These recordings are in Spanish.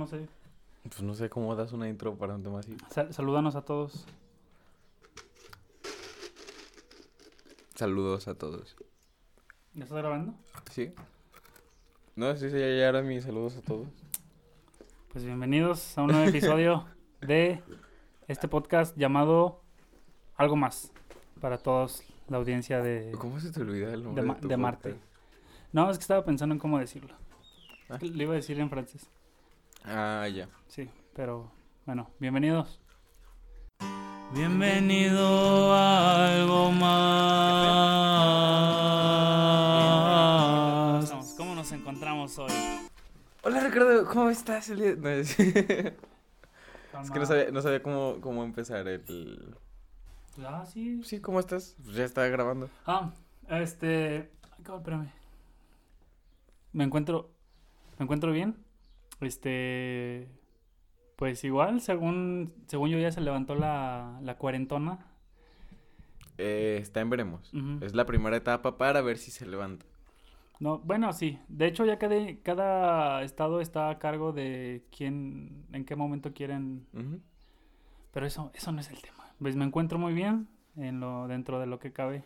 no sé. Pues no sé cómo das una intro para un tema así. Sal- salúdanos a todos. Saludos a todos. ¿Ya estás grabando? ¿Sí? No, sí, sí, ya ya era mis saludos a todos. Pues bienvenidos a un nuevo episodio de este podcast llamado Algo Más para todos la audiencia de, ¿Cómo se te olvida el nombre de, de, Ma- tu de Marte. No, es que estaba pensando en cómo decirlo. Ah. Le iba a decir en francés. Ah, ya. Sí, pero bueno, bienvenidos. Bienvenido a algo más. ¿Cómo nos encontramos hoy? Hola Ricardo, ¿cómo estás? el día- No, es es que no sabía, no sabía cómo, cómo empezar el... Ah, sí. Sí, ¿cómo estás? Pues ya está grabando. Ah, este. ay, espérame. Me encuentro. Me encuentro bien. Este. Pues igual, según, según yo ya se levantó la, la cuarentona. Eh, está en veremos. Es la primera etapa para ver si se levanta. No, bueno, sí. De hecho, ya cada, cada estado está a cargo de quién, en qué momento quieren. Pero eso, eso no es el tema. Pues me encuentro muy bien en lo, dentro de lo que cabe.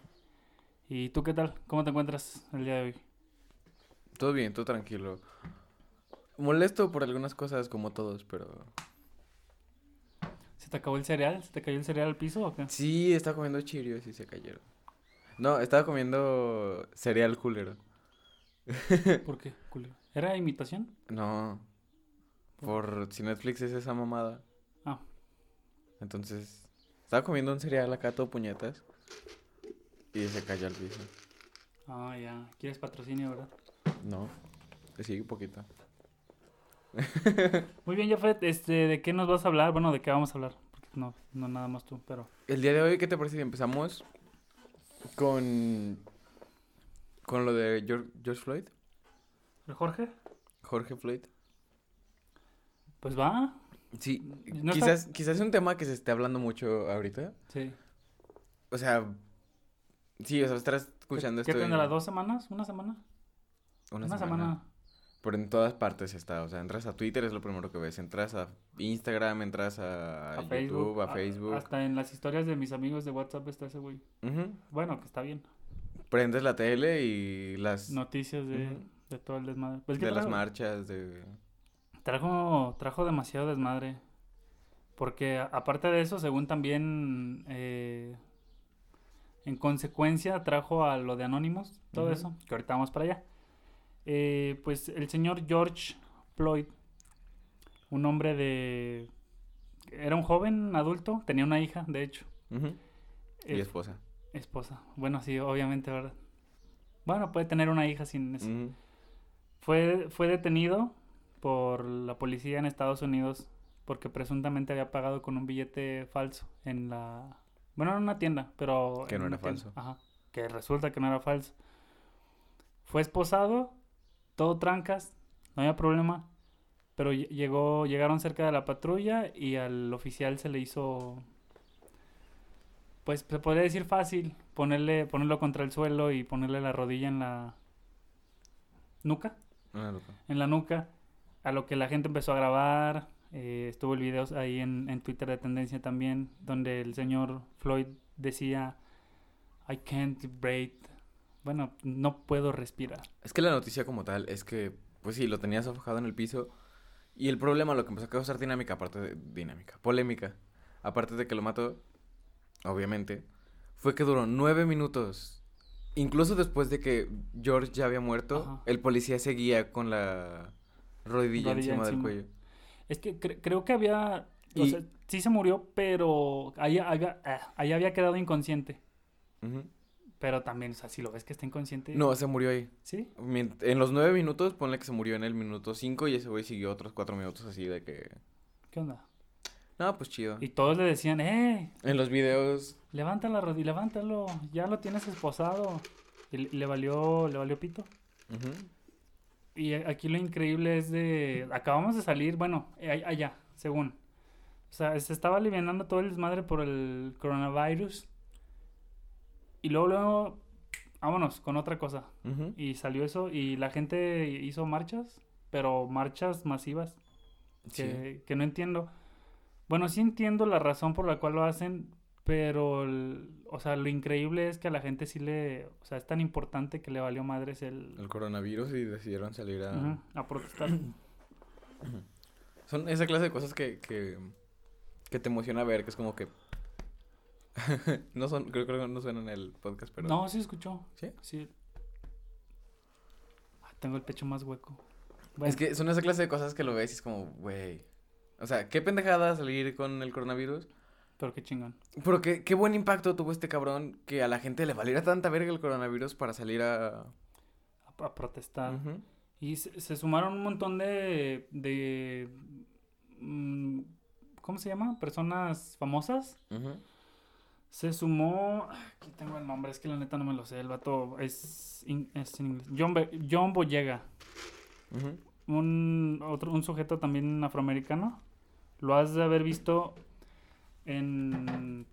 ¿Y tú qué tal? ¿Cómo te encuentras el día de hoy? Todo bien, todo tranquilo. Molesto por algunas cosas como todos, pero... ¿Se te acabó el cereal? ¿Se te cayó el cereal al piso o qué? Sí, estaba comiendo chirios y se cayeron. No, estaba comiendo cereal culero. ¿Por qué, culero? ¿Era imitación? No, por si Netflix es esa mamada. Ah. Entonces, estaba comiendo un cereal acá todo puñetas y se cayó al piso. Ah, ya. ¿Quieres patrocinio, verdad? No, sí, un poquito. Muy bien, Jafet. Este, ¿de qué nos vas a hablar? Bueno, ¿de qué vamos a hablar? Porque no, no nada más tú, pero... El día de hoy, ¿qué te parece si empezamos con con lo de George, George Floyd? ¿El Jorge? Jorge Floyd. Pues va. Sí, No está- quizás, quizás es un tema que se esté hablando mucho ahorita. Sí. O sea, sí, o sea, estarás escuchando ¿Qué esto. en tendrá? ¿Dos semanas? ¿Una semana? Una, Una semana. semana. Pero en todas partes está. O sea, entras a Twitter, es lo primero que ves. Entras a Instagram, entras a, A YouTube, Facebook. a Facebook. Hasta en las historias de mis amigos de WhatsApp está ese güey. Bueno, que está bien. Prendes la tele y las. Noticias de, de todo el desmadre. Pues de las marchas, de. trajo, trajo demasiado desmadre. Porque aparte de eso, según también... eh, en consecuencia trajo a lo de Anonymous, todo eso, que ahorita vamos para allá. Eh, pues el señor George Floyd, un hombre de... Era un joven adulto, tenía una hija, de hecho. Y Eh, esposa. esposa. Bueno, sí, obviamente, ¿verdad? Bueno, puede tener una hija sin eso. Fue, fue detenido por la policía en Estados Unidos porque presuntamente había pagado con un billete falso en la... Bueno, en una tienda, pero... Que no era tienda. falso. Ajá, que resulta que no era falso. Fue esposado, todo trancas, no había problema, pero lle- llegó, llegaron cerca de la patrulla y al oficial se le hizo... Pues se podría decir fácil ponerle, ponerlo contra el suelo y ponerle la rodilla en la nuca loca. en la nuca, a lo que la gente empezó a grabar, eh, estuvo el video ahí en, en Twitter de tendencia también, donde el señor Floyd decía, I can't breathe, bueno, no puedo respirar. Es que la noticia como tal es que, pues sí, lo tenías sofocado en el piso. Y el problema, lo que empezó a causar dinámica, aparte de dinámica, polémica, aparte de que lo mató, obviamente, fue que duró nueve minutos. Incluso después de que George ya había muerto, Ajá. el policía seguía con la rodilla, Rodilla encima, del encima. cuello. Es que cre- creo que había, o Y- sea, sí se murió, pero ahí había, ahí había quedado inconsciente, Ujú. Pero también, o sea, si lo ves que está inconsciente, No, se murió ahí. ¿sí? En los nueve minutos, ponle que se murió en el minuto cinco y ese güey siguió otros cuatro minutos así de que... ¿Qué onda? No, pues chido. Y todos le decían, eh, En los videos Levanta la rodilla, levántalo, ya lo tienes esposado. Y le- le valió, le valió pito. Y aquí lo increíble es de, acabamos de salir, bueno, eh, allá, según. O sea, se estaba aliviando todo el desmadre por el coronavirus. Y luego, luego, vámonos con otra cosa. Y salió eso y la gente hizo marchas, pero marchas masivas. que, que no entiendo. Bueno, sí entiendo la razón por la cual lo hacen, pero, el- o sea, lo increíble es que a la gente sí le, o sea, es tan importante que le valió madres el, El coronavirus y decidieron salir a... A protestar. Son esa clase de cosas que, que, que te emociona ver, que es como que... no son, creo, creo que no suenan en el podcast, pero... No, sí escuchó. ¿Sí? Sí. Ah, tengo el pecho más hueco. Es que son esa clase de cosas que lo ves y es como, güey. O sea, qué pendejada salir con el coronavirus. pero qué chingón. Pero qué, qué buen impacto tuvo este cabrón que a la gente le valiera tanta verga el coronavirus para salir a... A, a protestar. Y se, se sumaron un montón de, de mm, ¿cómo se llama? Personas famosas. Ujú. Se sumó, aquí tengo el nombre, es que la neta no me lo sé, el vato es, in- es en inglés. John, Be- John Boyega, un, otro, un sujeto también afroamericano. Lo has de haber visto en...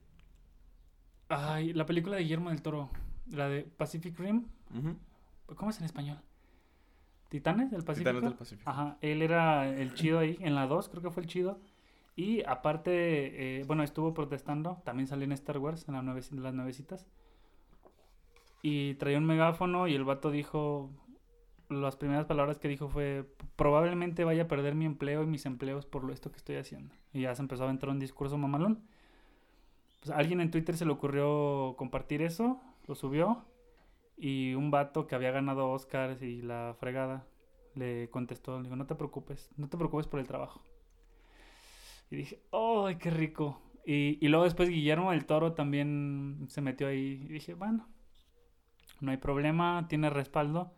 Ay, la película de Guillermo del Toro, la de Pacific Rim. ¿Cómo es en español? ¿Titanes del Pacífico? Titanes del Pacífico. Ajá, él era el chido ahí, en la 2 creo que fue el chido. Y aparte, eh, bueno, estuvo protestando, también salió en Star Wars, en la nueve- las nuevecitas. Y traía un megáfono y el vato dijo, las primeras palabras que dijo fue, probablemente vaya a perder mi empleo y mis empleos por lo esto que estoy haciendo. Y ya se empezó a entrar un discurso mamalón. Pues a alguien en Twitter se le ocurrió compartir eso, lo subió. Y un vato que había ganado Oscars y la fregada le contestó, dijo, no te preocupes, no te preocupes por el trabajo. Y dije, ¡ay, qué rico! Y, y luego después Guillermo del Toro también se metió ahí y dije, bueno, no hay problema, tiene respaldo.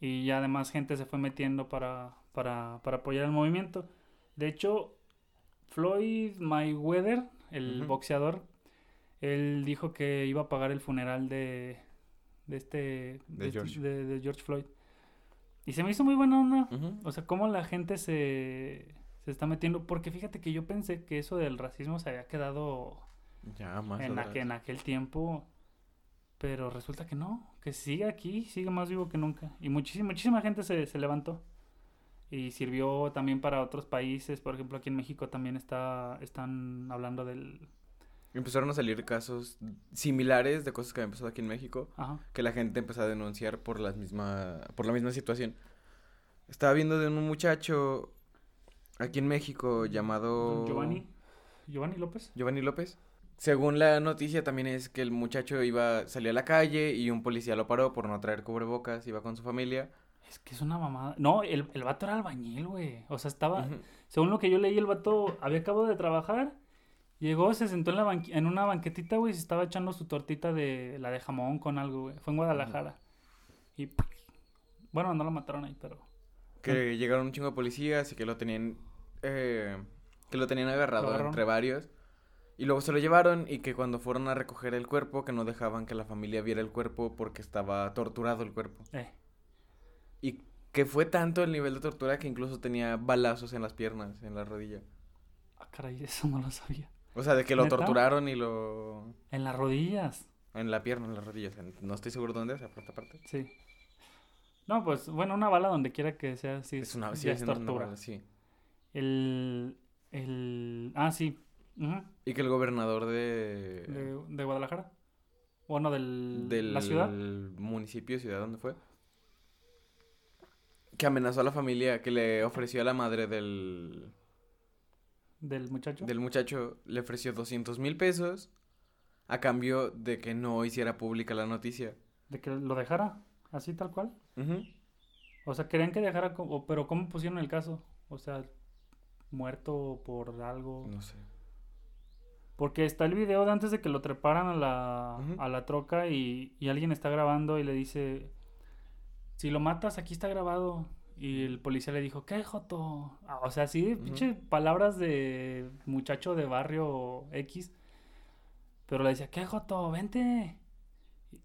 Y ya además gente se fue metiendo para, para, para apoyar el movimiento. De hecho, Floyd Mayweather, el boxeador, él dijo que iba a pagar el funeral de, de este, De este- George. de- de George Floyd. Y se me hizo muy buena onda. O sea, cómo la gente se, se está metiendo. Porque fíjate que yo pensé que eso del racismo se había quedado Ya, más en, aquel, en aquel tiempo. Pero resulta que no. Que sigue aquí, sigue más vivo que nunca. Y muchísima, muchísima gente se, se levantó. Y sirvió también para otros países. Por ejemplo, aquí en México también está, están hablando del... Empezaron a salir casos similares de cosas que habían pasado aquí en México. Ajá. que la gente empezó a denunciar por las misma por la misma situación. Estaba viendo de un muchacho aquí en México llamado Giovanni. Giovanni López. Giovanni López. Según la noticia también es que el muchacho iba salía a la calle y un policía lo paró por no traer cubrebocas, iba con su familia. Es que es una mamada. No, el, el vato era albañil, güey. O sea, estaba... Según lo que yo leí, el vato había acabado de trabajar, llegó, se sentó en, la banqui- en una banquetita, güey, y se estaba echando su tortita de la de jamón con algo, güey. Fue en Guadalajara. Y bueno, no lo mataron ahí, pero Que llegaron un chingo de policías y que lo tenían eh, que lo tenían agarrado Lo entre varios. Y luego se lo llevaron y que cuando fueron a recoger el cuerpo, que no dejaban que la familia viera el cuerpo porque estaba torturado el cuerpo. eh, Y que fue tanto el nivel de tortura que incluso tenía balazos en las piernas, en la rodilla. ah, caray, eso no lo sabía. O sea, de que lo ¿Neta? torturaron y lo... En las rodillas, En la pierna, en las rodillas. No estoy seguro dónde, o sea, por esta parte. sí. No, pues, bueno, una bala donde quiera que sea, sí, Es una... sigue es siendo una tortura. bala, sí. El, el, ah, sí, ujú, Y que el gobernador de... de, de Guadalajara. O no, del, del la ciudad. municipio, ciudad, ¿dónde fue? Que amenazó a la familia, que le ofreció a la madre del, Del muchacho. del muchacho, le ofreció 200 mil pesos a cambio de que no hiciera pública la noticia. De que lo dejara, así tal cual. Ujú. O sea, querían que dejara, co- o- pero ¿cómo pusieron el caso? O sea, muerto por algo. No sé. Porque está el video de antes de que lo treparan a la, a la troca y, y alguien está grabando y le dice, si lo matas, aquí está grabado. Y el policía le dijo, ¿qué, Joto? Ah, O sea, Ujú. pinche palabras de muchacho de barrio X. Pero le decía, ¿qué, Joto? Vente.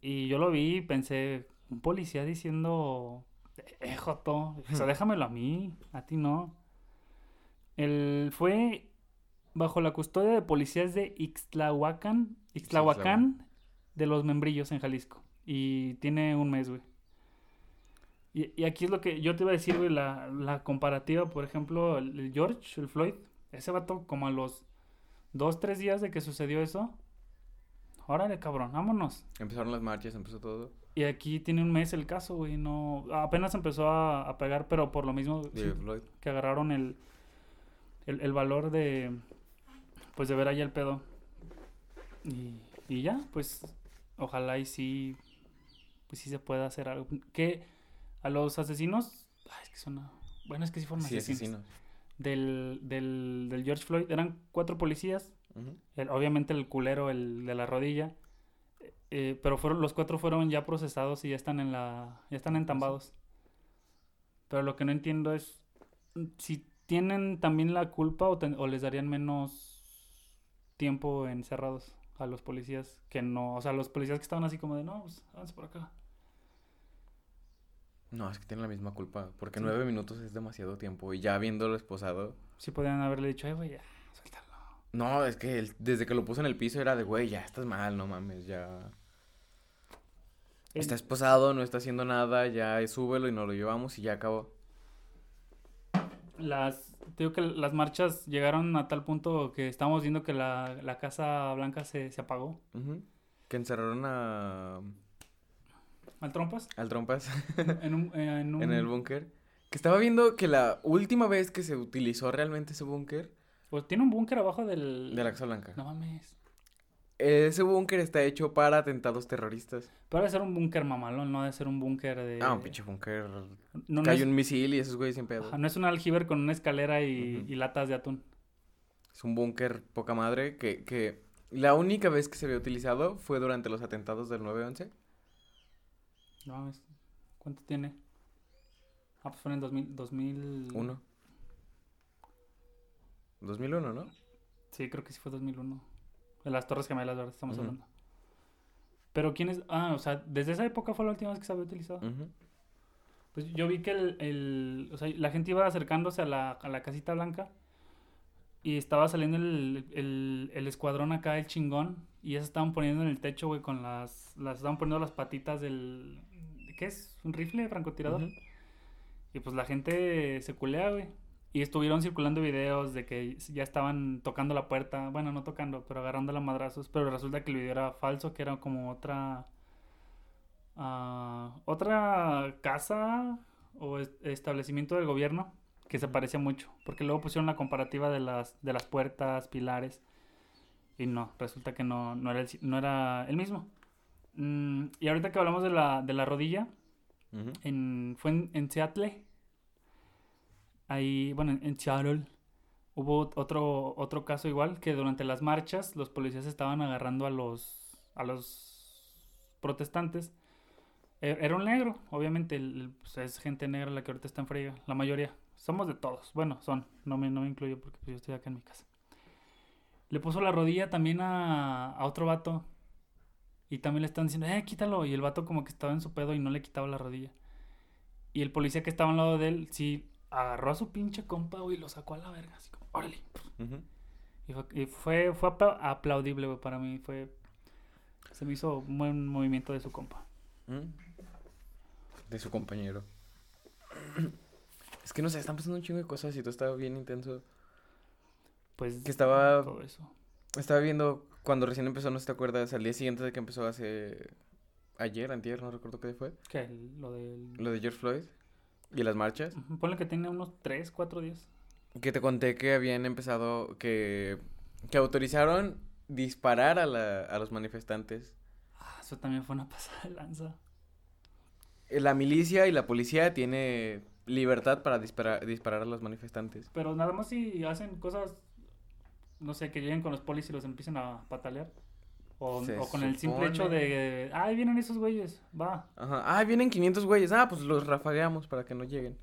Y yo lo vi y pensé, un policía diciendo, eh, Joto, o sea, Ujú. déjamelo a mí, a ti no. Él fue bajo la custodia de policías de Ixtlahuacán, Ixtlahuacán de los Membrillos en Jalisco. Y tiene un mes, güey. Y, y aquí es lo que yo te iba a decir, güey, la, la comparativa, por ejemplo, el, el George, el Floyd, ese vato como a los dos, tres días de que sucedió eso, órale, cabrón, vámonos. Empezaron las marchas, empezó todo. Y aquí tiene un mes el caso, güey, no, apenas empezó a, a pegar, pero por lo mismo sí, Floyd. que agarraron el, el, el valor de, pues de ver ahí el pedo. Y, y ya, pues, ojalá y sí, pues sí se pueda hacer algo. Que a los asesinos, ay, es que suena, bueno, es que sí fueron Sí, asesinos. asesinos. Del, del, del George Floyd, eran cuatro policías, el- obviamente el culero, el de la rodilla, eh, pero fueron, los cuatro fueron ya procesados y ya están en la, ya están entambados. Pero lo que no entiendo es si tienen también la culpa o, ten- o les darían menos tiempo encerrados a los policías que no, o sea, los policías que estaban así como de, no, pues, háganse por acá. No, es que tienen la misma culpa. Porque Sí. nueve minutos es demasiado tiempo. Y ya viéndolo esposado. Sí podrían haberle dicho, ay, güey, ya, suéltalo. No, es que desde que lo puso en el piso era de, güey, ya estás mal, no mames, ya. El- Está esposado, no está haciendo nada, ya súbelo y nos lo llevamos y ya acabó. Las, te digo que las marchas llegaron a tal punto que estábamos viendo que la, la Casa Blanca se, se apagó. Que encerraron a. ¿Al trompas? al Trompas En un, eh, en un- en el búnker. Que estaba viendo que la última vez que se utilizó realmente ese búnker. Pues tiene un búnker abajo del... De la Casa Blanca. No mames. Ese búnker está hecho para atentados terroristas. Pero debe ser un búnker mamalón, no debe ser un búnker de... Ah, un pinche búnker. No, no, Cayó es, un misil y esos güeyes sin pedo. ajá, no es un aljiber con una escalera y, latas de atún. Es un búnker poca madre que, que la única vez que se había utilizado fue durante los atentados del 9-11. No mames. ¿Cuánto tiene? Ah, pues fue en 2000... 2000... Uno. 2001, ¿no? Sí, creo que sí fue 2001. De las Torres Gemelas, ¿verdad? Estamos hablando. Pero ¿quién es? Ah, o sea, desde esa época fue la última vez que se había utilizado. Pues yo vi que el, el- o sea, la gente iba acercándose a la, a la casita blanca y estaba saliendo el, el, el escuadrón acá, el chingón, y ya se estaban poniendo en el techo, güey, con las, las estaban poniendo las patitas del, ¿qué es? ¿Un rifle francotirador? Y pues la gente se culea, güey. Y estuvieron circulando videos de que ya estaban tocando la puerta, bueno, no tocando, pero agarrando la madrazos, pero resulta que el video era falso, que era como otra ah, otra casa o es- establecimiento del gobierno que se parecía mucho, porque luego pusieron la comparativa de las de las puertas, pilares y no, resulta que no no era el, no era el mismo. Mm, y ahorita que hablamos de la de la rodilla, en, fue en, en Seattle. Ahí, bueno, en, Seattle hubo otro, otro caso igual, que durante las marchas los policías estaban agarrando a los, a los protestantes. E- Era un negro, obviamente, pues, es gente negra la que ahorita está en friega, la mayoría. Somos de todos, bueno, son, no me, no me incluyo porque pues, yo estoy acá en mi casa. Le puso la rodilla también a, a otro vato y también le están diciendo, eh, quítalo. Y el vato como que estaba en su pedo y no le quitaba la rodilla. Y el policía que estaba al lado de él, sí, agarró a su pinche compa, güey, y lo sacó a la verga. Así como, órale. Y fue, y fue, fue apla- aplaudible, güey, para mí. Fue, se me hizo un buen movimiento de su compa. Mm. De su compañero. Es que no sé, están pasando un chingo de cosas y todo estaba bien intenso. Pues, Que estaba- todo eso. Estaba viendo cuando recién empezó, no sé si te acuerdas, al día siguiente de que empezó hace... Ayer, antier, no recuerdo qué fue. ¿Qué? Lo del... Lo de George Floyd y las marchas. Ponle que tiene unos 3, 4 días. Que te conté que habían empezado, que, que autorizaron disparar a, la, a los manifestantes. Ah, eso también fue una pasada de lanza. Eh, La milicia y la policía tiene libertad para disparar, disparar a los manifestantes. Pero nada más si hacen cosas, no sé, que lleguen con los polis y los empiecen a patalear. O, o con el simple hecho de, ay, vienen esos güeyes, va. Ajá. Ah, vienen 500 güeyes. Ah, pues los rafagueamos para que no lleguen.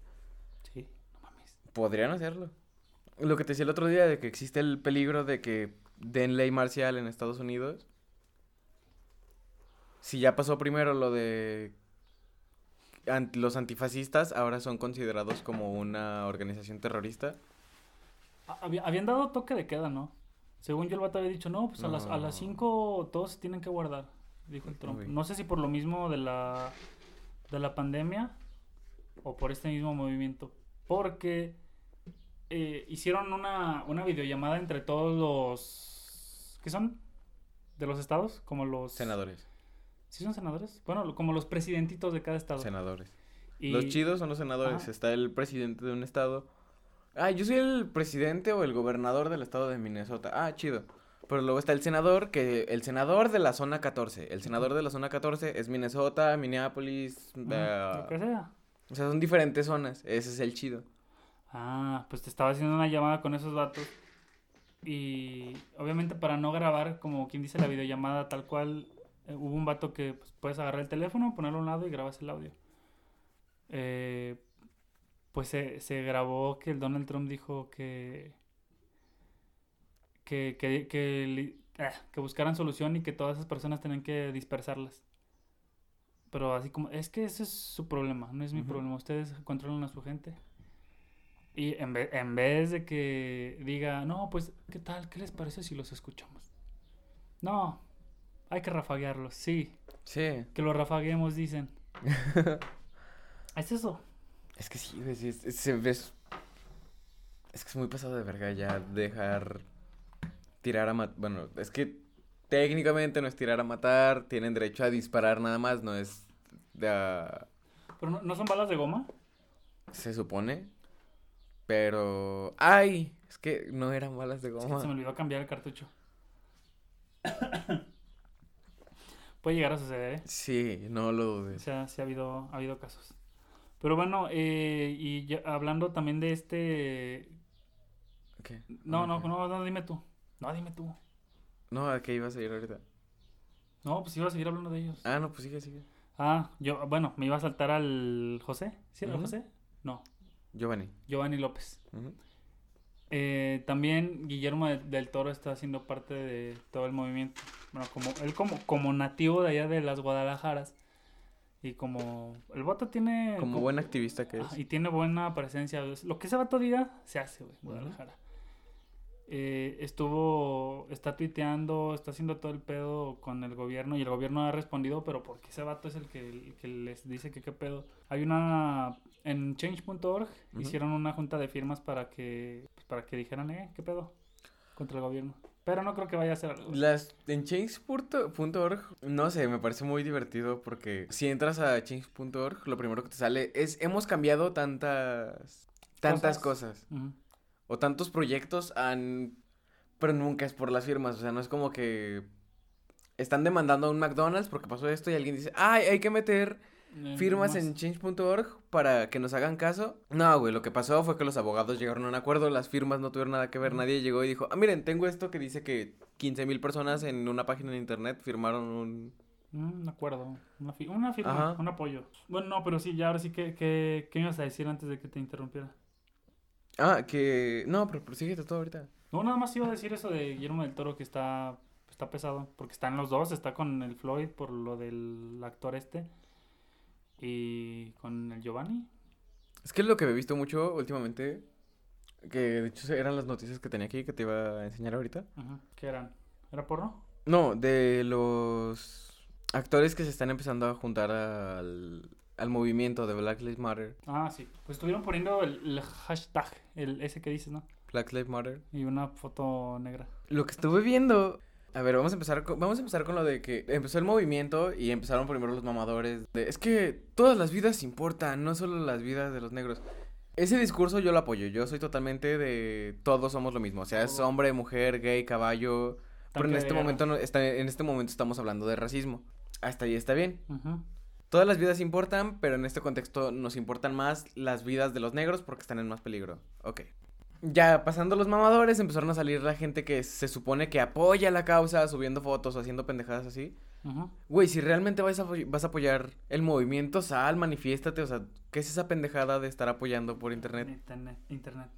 Sí, no mames. Podrían hacerlo. Lo que te decía el otro día de que existe el peligro de que den ley marcial en Estados Unidos. Si ya pasó primero lo de ant- los antifascistas, ahora son considerados como una organización terrorista. Había- habían dado toque de queda, ¿no? Según yo el vato había dicho, no, pues a las a las No. 5 todos se tienen que guardar, dijo el Trump. No sé si por lo mismo de la de la pandemia o por este mismo movimiento, porque eh, hicieron una, una videollamada entre todos los... ¿Qué son? ¿De los estados? Como los... Senadores. ¿Sí son senadores? Bueno, como los presidentitos de cada estado. Senadores. Y- Los chidos son los senadores. Ajá. Está el presidente de un estado. Ah, yo soy el presidente o el gobernador del estado de Minnesota. Ah, chido. Pero luego está el senador, que el senador de la zona 14. El senador de la zona 14 es Minnesota, Minneapolis. Eh, lo que sea. o sea, son diferentes zonas. Ese es el chido. Ah, pues te estaba haciendo una llamada con esos datos. Y obviamente para no grabar, como quien dice la videollamada tal cual, eh, hubo un vato que pues, puedes agarrar el teléfono, ponerlo a un lado y grabas el audio. Eh, pues se, se grabó que el Donald Trump dijo que que, que, que, ah, que buscaran solución y que todas esas personas tenían que dispersarlas. Pero así como, es que ese es su problema, no es mi problema. Ustedes controlan a su gente. Y en, ve- en vez de que diga, no, pues, ¿qué tal? ¿Qué les parece si los escuchamos? No, hay que rafaguearlos, sí, Sí. que los rafaguemos, dicen. es eso. Es que sí, güey, sí, es, se ves- es que es muy pasado de verga ya dejar tirar a matar. Bueno, es que técnicamente no es tirar a matar, tienen derecho a disparar nada más, no es Pero no, ¿no son balas de goma. se supone. Pero ay, es que no eran balas de Es que goma. se me olvidó cambiar el cartucho. Puede llegar a suceder, ¿eh? Sí, no lo O dudes. sea, sí ha habido, ha habido casos. Pero bueno, eh, y ya hablando también de este... ¿Qué? No, no, Ok. no, no, dime tú. No, dime tú. No, ¿a qué ibas a ir ahorita? No, pues iba a seguir hablando de ellos. Ah, no, pues sigue, sigue. Ah, yo, bueno, me iba a saltar al José. ¿Sí era. José? No, Giovanni. Giovanni López. Eh, también Guillermo de- del Toro está haciendo parte de todo el movimiento. Bueno, como él como, como nativo de allá de las Guadalajaras. Y como el voto tiene... Como buen activista que es. Y tiene buena presencia. es- Lo que ese vato diga, se hace, güey, Guadalajara. Eh, estuvo, está tuiteando, está haciendo todo el pedo con el gobierno y el gobierno ha respondido, pero porque ese vato es el que, el que les dice que qué pedo. Hay una, en change.org hicieron una junta de firmas para que, pues, para que dijeran, eh, qué pedo contra el gobierno. Pero no creo que vaya a ser algo. Las en change.org, no sé, me parece muy divertido porque si entras a change.org, lo primero que te sale es hemos cambiado tantas tantas cosas, o tantos proyectos han pero nunca es por las firmas, o sea, no es como que están demandando a un McDonald's porque pasó esto y alguien dice, "Ay, hay que meter Eh, firmas en change.org para que nos hagan caso." No, güey, lo que pasó fue que los abogados llegaron a un acuerdo, las firmas no tuvieron nada que ver, nadie llegó y dijo, "Ah, miren, tengo esto que dice que 15 mil personas en una página de internet firmaron un Mm, acuerdo. Una, fi- una firma, Ajá. un apoyo. Bueno, no, pero sí, ya ahora sí que, ¿qué me ibas a decir antes de que te interrumpiera? Ah, que... No, pero prosíguete tú ahorita. No, nada más iba a decir eso de Guillermo del Toro que está, está pesado. Porque están los dos, está con el Floyd por lo del actor este. Y con el Giovanni. Es que es lo que he visto mucho últimamente, que de hecho eran las noticias que tenía aquí que te iba a enseñar ahorita. Ajá. ¿Qué eran? ¿Era porno? No, de los actores que se están empezando a juntar al, al movimiento de Black Lives Matter. Ah, sí. Pues estuvieron poniendo el, el hashtag, el ese que dices, ¿no? Black Lives Matter. Y una foto negra. Lo que estuve viendo... A ver, vamos a empezar con, vamos a empezar con lo de que empezó el movimiento y empezaron primero los mamadores. de, es que todas las vidas importan, no solo las vidas de los negros. Ese discurso yo lo apoyo. Yo soy totalmente de todos somos lo mismo. O sea, es Todo. hombre, mujer, gay, caballo. Pero en este momento no, está, en este momento estamos hablando de racismo. Hasta ahí está bien. Ujú. Todas las vidas importan, pero en este contexto nos importan más las vidas de los negros porque están en más peligro. Ok. Ya pasando los mamadores, empezaron a salir la gente que se supone que apoya la causa, subiendo fotos haciendo pendejadas así. Güey, si realmente vas a, vas a apoyar el movimiento, sal, manifiéstate. O sea, ¿qué es esa pendejada de estar apoyando por internet? Internet. Internet.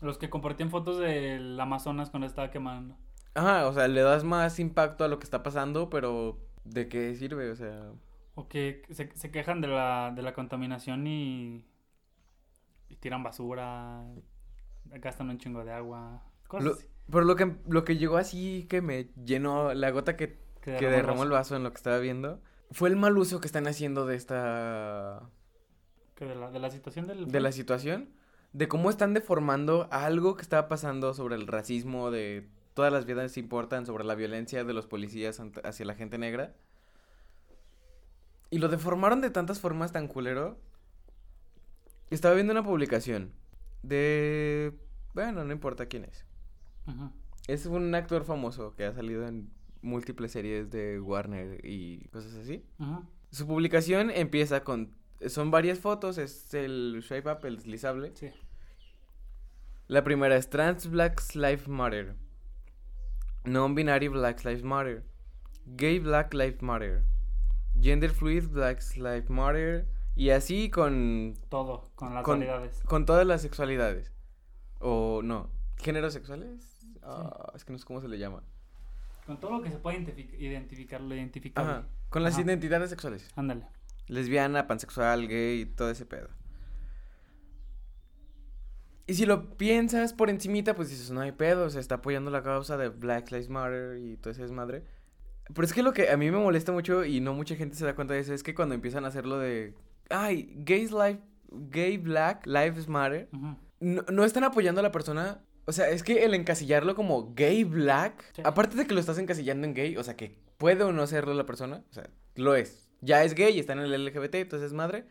Los que compartían fotos del Amazonas cuando estaba quemando. Ajá, o sea, le das más impacto a lo que está pasando, pero ¿de qué sirve? O sea, O que se, se quejan de la, de la contaminación y tiran basura, gastan un chingo de agua, cosas Lo- así. pero lo que, lo que llegó así que me llenó la gota que Que derramó el derramó el vaso en lo que estaba viendo fue el mal uso que están haciendo de esta Que de la, de la situación del... de la situación, de cómo están deformando algo que estaba pasando sobre el racismo, de todas las vidas importan, sobre la violencia de los policías hacia la gente negra. Y lo deformaron de tantas formas tan culero. Estaba viendo una publicación de... Bueno, no importa quién es. Es un actor famoso que ha salido en múltiples series de Warner y cosas así. Su publicación empieza con... Son varias fotos, es el swipe up, el deslizable. Sí. La primera es Trans Black Lives Matter. Non-binary Black Lives Matter. Gay Black Lives Matter. Gender Fluid Black Lives Matter. Y así con, Todo, con las Con- variedades. con todas las sexualidades. O no, géneros sexuales. Ah, es que no sé cómo se le llama. Con todo lo que se puede identific- identificar, lo identificable. Ajá, con las identidades sexuales. Ándale. lesbiana, pansexual, gay, todo ese pedo. Y si lo piensas por encimita, pues dices, no hay pedo, se está apoyando la causa de Black Lives Matter y todo ese desmadre. Pero es que lo que a mí me molesta mucho y no mucha gente se da cuenta de eso es que cuando empiezan a hacerlo de, ay, gays life, gay Black Lives Matter, no, no están apoyando a la persona. O sea, es que el encasillarlo como gay black, Sí. aparte de que lo estás encasillando en gay, o sea, que puede o no serlo la persona, o sea, lo es. Ya es gay, está en el LGBT, entonces es madre.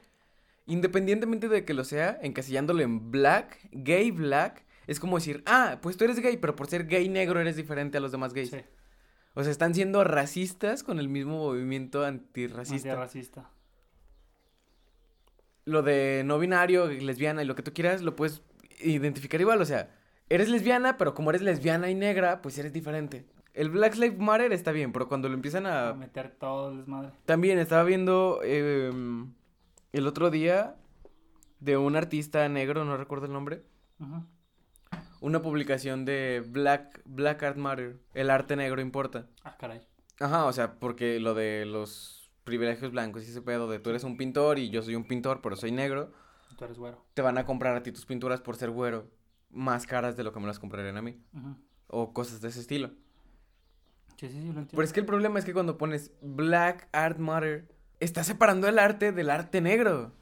Independientemente de que lo sea, encasillándolo en black, gay black, es como decir, ah, pues tú eres gay, pero por ser gay negro eres diferente a los demás gays. Sí. O sea, están siendo racistas con el mismo movimiento antirracista. Antirracista. Lo de no binario, lesbiana y lo que tú quieras, lo puedes identificar igual. O sea, eres lesbiana, pero como eres lesbiana y negra, pues eres diferente. El Black Lives Matter está bien, pero cuando lo empiezan A a... meter todo el desmadre. También estaba viendo eh, el otro día de un artista negro, no recuerdo el nombre, Ujú. una publicación de Black, Black Art Matter, el arte negro importa. Ah, caray. Ajá, o sea, porque lo de los privilegios blancos y ese pedo de tú eres un pintor y yo soy un pintor, pero soy negro. Tú eres güero. te van a comprar a ti tus pinturas por ser güero más caras de lo que me las comprarían a mí. O cosas de ese estilo. Sí, sí, sí, lo entiendo. Pero es que el problema es que cuando pones Black Art Matter, estás separando el arte del arte negro.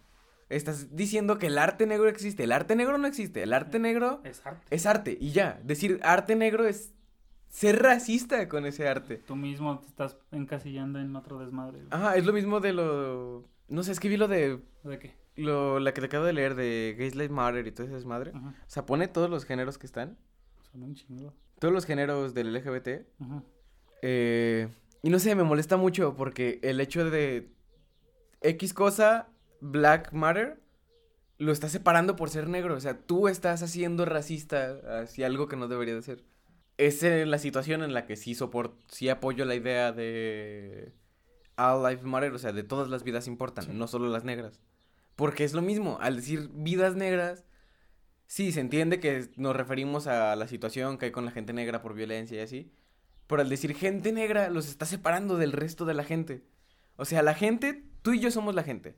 Estás diciendo que el arte negro existe. El arte negro no existe. El arte negro Es arte. es arte. Y ya. Decir arte negro es ser racista con ese arte. Tú mismo te estás encasillando en otro desmadre. güey. Ajá, es lo mismo de lo... No sé, es que vi lo de... ¿De qué? Lo, la que te acabo de leer de Gays Lives Matter y todo ese desmadre. Ujú. O sea, pone todos los géneros que están. Son un chingo. Todos los géneros del LGBT. Ujú. Eh, y no sé, me molesta mucho porque el hecho de X cosa, Black Matter, lo está separando por ser negro. O sea, tú estás haciendo racista hacia algo que no debería de ser. Es la situación en la que sí soporto, sí apoyo la idea de All Lives Matter, o sea, de todas las vidas importan, Sí. no solo las negras. Porque es lo mismo, al decir vidas negras, sí, se entiende que nos referimos a la situación que hay con la gente negra por violencia y así. Pero al decir gente negra, los está separando del resto de la gente. O sea, la gente, tú y yo somos la gente.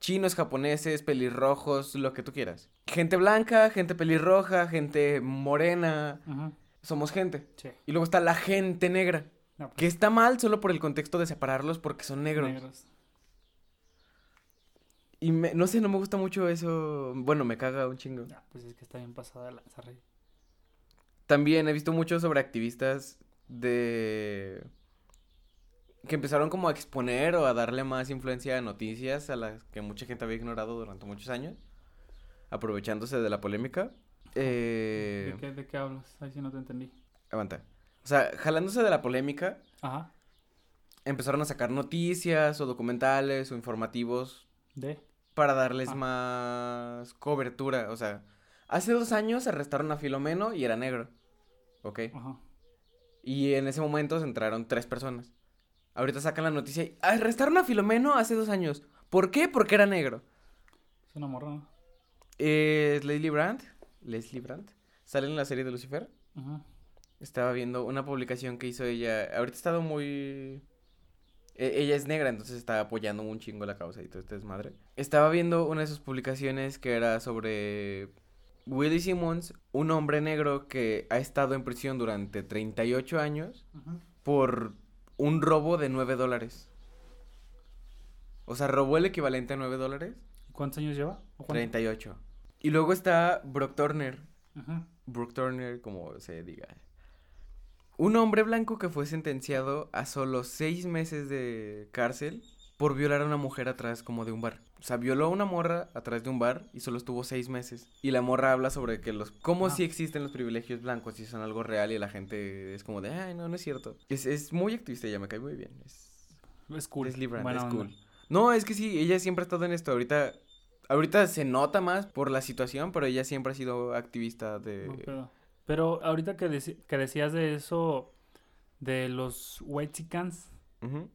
Chinos, japoneses, pelirrojos, lo que tú quieras. Gente blanca, gente pelirroja, gente morena. Somos gente. Sí. Y luego está la gente negra. No, pues, Que está mal solo por el contexto de separarlos porque son negros. negros. Y me- no sé, no me gusta mucho eso. Bueno, me caga un chingo. Ah, pues es que está bien pasada la rey. También he visto mucho sobre activistas de... que empezaron como a exponer o a darle más influencia a noticias a las que mucha gente había ignorado durante muchos años, aprovechándose de la polémica. Eh... ¿De, qué, ¿De qué hablas? Ahí sí no te entendí. Aguanta. O sea, jalándose de la polémica, Ajá. empezaron a sacar noticias o documentales o informativos ¿De? para darles Ah. más cobertura. O sea, hace dos años arrestaron a Filomeno y era negro. ¿Ok? Ajá. Y en ese momento se entraron tres personas. Ahorita sacan la noticia y arrestaron a Filomeno hace dos años. ¿Por qué? Porque era negro. Es una morra. Es Leslie Brandt. Leslie Brandt. Sale en la serie de Lucifer. Estaba viendo una publicación que hizo ella. Ahorita ha estado muy. e- Ella es negra, entonces está apoyando un chingo la causa y todo este desmadre. Estaba viendo una de sus publicaciones que era sobre Willie Simmons, un hombre negro que ha estado en prisión durante 38 años Ajá. por un robo de 9 dólares. O sea, robó el equivalente a 9 dólares ¿Cuántos años lleva? ¿O cuánto? 38. Y luego está Brock Turner. Brooke Turner, como se diga. Un hombre blanco que fue sentenciado a solo seis meses de cárcel por violar a una mujer atrás como de un bar. O sea, violó a una morra atrás de un bar y solo estuvo seis meses. Y la morra habla sobre que los... Cómo Ah. si existen los privilegios blancos y son algo real y la gente es como de, ay, no, no es cierto. Es, es muy activista, ella me cae muy bien. Es, Es cool. es librante, Buena es cool. No, es que sí, ella siempre ha estado en esto. Ahorita, ahorita se nota más por la situación, pero ella siempre ha sido activista de... No. Pero ahorita que, deci- que decías de eso, de los Whitexicans, Ujú.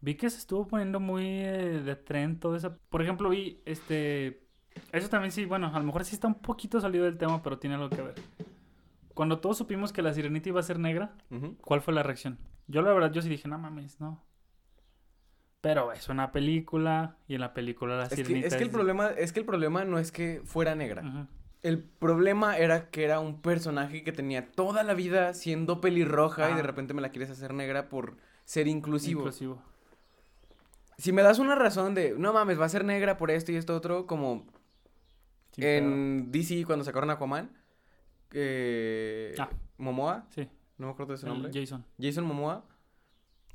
vi que se estuvo poniendo muy eh, de tren todo eso. Por ejemplo, vi, este, eso también sí, bueno, a lo mejor sí está un poquito salido del tema, pero tiene algo que ver. Cuando todos supimos que la sirenita iba a ser negra. ¿cuál fue la reacción? Yo la verdad, yo sí dije, no mames, no. Pero es una película y en la película la Es que, sirenita es que el problema, es que el problema no es que fuera negra. El problema era que era un personaje que tenía toda la vida siendo pelirroja y de Ah. repente me la quieres hacer negra por ser inclusivo. Inclusivo. Si me das una razón de, no mames, va a ser negra por esto y esto otro, como pedo. en DC cuando sacaron Aquaman, eh, Ah. Momoa, Sí, no me acuerdo de su el nombre. Jason. Jason Momoa.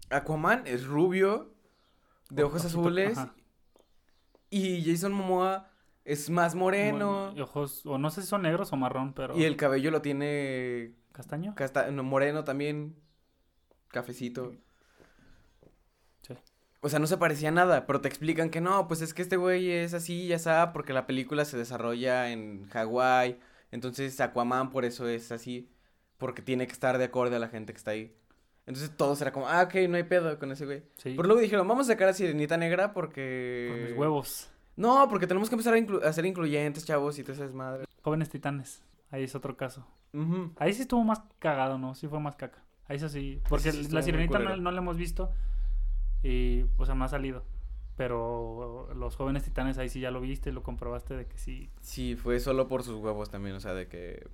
Aquaman es rubio, de ojos Ojito- azules, ajá. y Jason Momoa es más moreno. Bueno, ojos, o no sé si son negros o marrón, pero. Y el cabello lo tiene ¿Castaño? casta- no, moreno también, cafecito. Sí. O sea, no se parecía a nada, pero te explican que no, pues es que este güey es así, ya sabe, porque la película se desarrolla en Hawái. Entonces Aquaman por eso es así, porque tiene que estar de acorde a la gente que está ahí. Entonces todo será como, ah, ok, no hay pedo con ese güey. Sí. Pero luego dijeron, vamos a sacar a Sirenita Negra Por porque... mis huevos. No, porque tenemos que empezar a, inclu- a ser incluyentes, chavos, y todo eso es madre. Jóvenes titanes. Ahí es otro caso. Ahí sí estuvo más cagado, ¿no? Sí fue más caca. Ahí sí. Porque sí estuvo la sirenita no, no la hemos visto. Y, o sea, no ha salido. Pero los jóvenes titanes ahí sí ya lo viste, lo comprobaste de que sí. Sí, fue solo por sus huevos también, o sea, de que...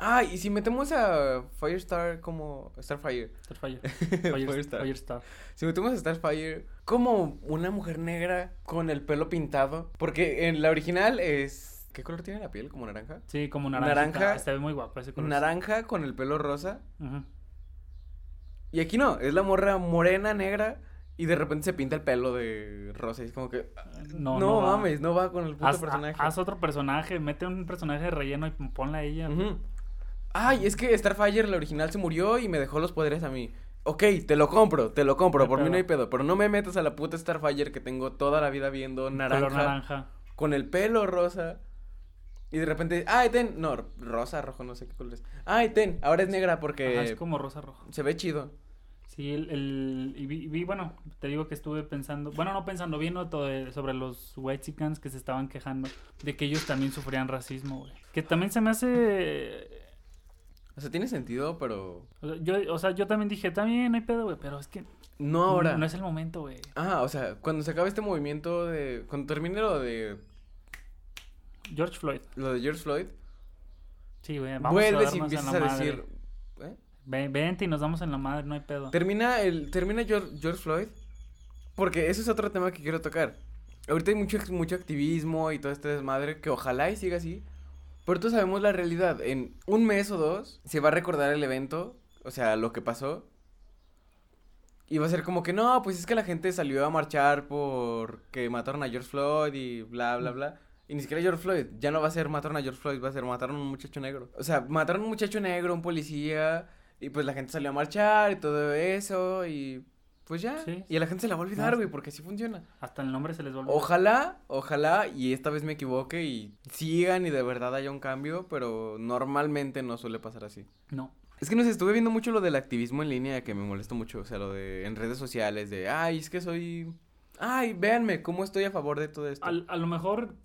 Ah, y si metemos a Firestar como... Starfire. Starfire. Fire, Firestar. Firestar. Si metemos a Starfire como una mujer negra con el pelo pintado. Porque en la original es... ¿Qué color tiene la piel? ¿Como naranja? Sí, como naranja. Naranja. Se ve muy guapo ese color. Naranja con el pelo rosa. Y aquí no, es la morra morena, negra. Y de repente se pinta el pelo de rosa. Y es como que... No, No, no va. mames, no va con el puto Haz, personaje. haz otro personaje, mete un personaje de relleno y ponla a ella. Ay, es que Starfire, la original, se murió y me dejó los poderes a mí. Ok, te lo compro, te lo compro, por mí no hay pedo. Pero no me metas a la puta Starfire que tengo toda la vida viendo naranja, Color naranja. con el pelo rosa. Y de repente, ay, ten, no, rosa, rojo, no sé qué color es. Ay, ten, ahora es negra porque Ajá, es como rosa rojo. se ve chido. Sí, el, el- y vi, vi, bueno, te digo que estuve pensando, bueno, no pensando, viendo todo de- sobre los Whitexicans que se estaban quejando de que ellos también sufrían racismo, güey. Que también se me hace, O sea, tiene sentido, pero yo, o sea, yo también dije, también no hay pedo, güey, pero es que no ahora. no es el momento, güey. Ah, o sea, cuando se acabe este movimiento de... Cuando termine lo de... George Floyd, Lo de George Floyd, sí, güey, vamos vuelves a y empiezas la a decir... ¿eh? Ven- Vente y nos damos en la madre, no hay pedo. Termina el termina George, George Floyd porque ese es otro tema que quiero tocar. Ahorita hay mucho mucho activismo y todo este desmadre que ojalá y siga así. Pero todos sabemos la realidad. En un mes o dos se va a recordar el evento, o sea, lo que pasó. Y va a ser como que no, pues es que la gente salió a marchar porque mataron a George Floyd y bla, bla, bla. Y ni siquiera George Floyd, ya no va a ser mataron a George Floyd, va a ser mataron a un muchacho negro. O sea, mataron a un muchacho negro, un policía, y pues la gente salió a marchar y todo eso, y pues ya. Sí. Y a la gente se la va a olvidar, güey, porque así funciona. Hasta el nombre se les volvió. Ojalá, ojalá, y esta vez me equivoque y sigan y de verdad haya un cambio, pero normalmente no suele pasar así. No. Es que no sé, estuve viendo mucho lo del activismo en línea que me molesta mucho, o sea, lo de en redes sociales de, ay, es que soy, ay, véanme cómo estoy a favor de todo esto. Al- a lo mejor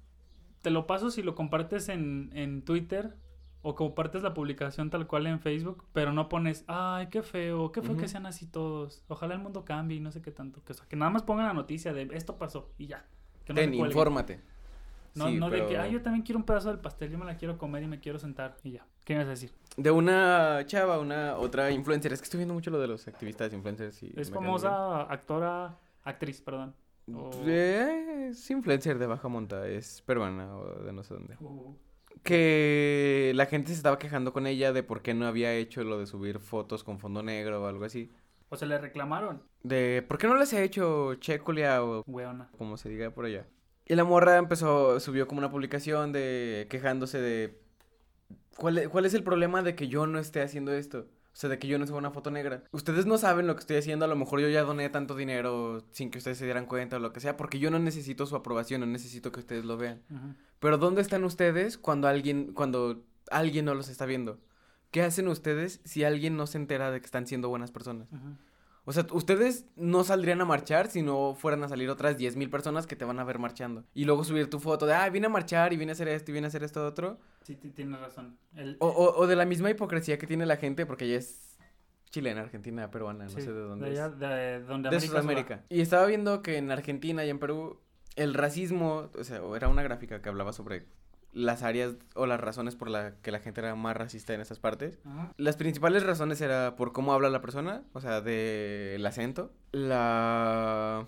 te lo paso si lo compartes en, en Twitter o compartes la publicación tal cual en Facebook, pero no pones, ay, qué feo, qué feo que sean así todos. Ojalá el mundo cambie y no sé qué tanto. Que, o sea, que nada más pongan la noticia de esto pasó y ya. Que no Ten, infórmate. No, Sí, no de que, ay, yo también quiero un pedazo del pastel, yo me la quiero comer y me quiero sentar y ya. ¿Qué me vas a decir? De una chava, una otra influencer, es que estoy viendo mucho lo de los activistas, influencers y... Es famosa actora, actriz, perdón. O- Eh, es influencer de baja monta, es peruana o de no sé dónde. o- Que la gente se estaba quejando con ella de por qué no había hecho lo de subir fotos con fondo negro o algo así. O se le reclamaron. De por qué no les ha hecho Checulia o Weona. como se diga por allá. Y la morra empezó, subió como una publicación de quejándose de cuál, cuál es el problema de que yo no esté haciendo esto. O sea, de que yo no suba una foto negra. Ustedes no saben lo que estoy haciendo. A lo mejor yo ya doné tanto dinero sin que ustedes se dieran cuenta o lo que sea. Porque yo no necesito su aprobación. No necesito que ustedes lo vean. Pero ¿dónde están ustedes cuando alguien, cuando alguien no los está viendo? ¿Qué hacen ustedes si alguien no se entera de que están siendo buenas personas? Ujú. O sea, ustedes no saldrían a marchar si no fueran a salir otras 10.000 personas que te van a ver marchando. Y luego subir tu foto de, ah, vine a marchar y vine a hacer esto y vine a hacer esto otro. Sí, ti- tienes razón. El- O, o, o de la misma hipocresía que tiene la gente, porque ella es chilena, argentina, peruana, no sé de dónde de es. allá, de donde de. Sudamérica. Y estaba viendo que en Argentina y en Perú el racismo, o sea, era una gráfica que hablaba sobre las áreas o las razones por las que la gente era más racista en esas partes. Ajá. Las principales razones era por cómo habla la persona, o sea, del acento, la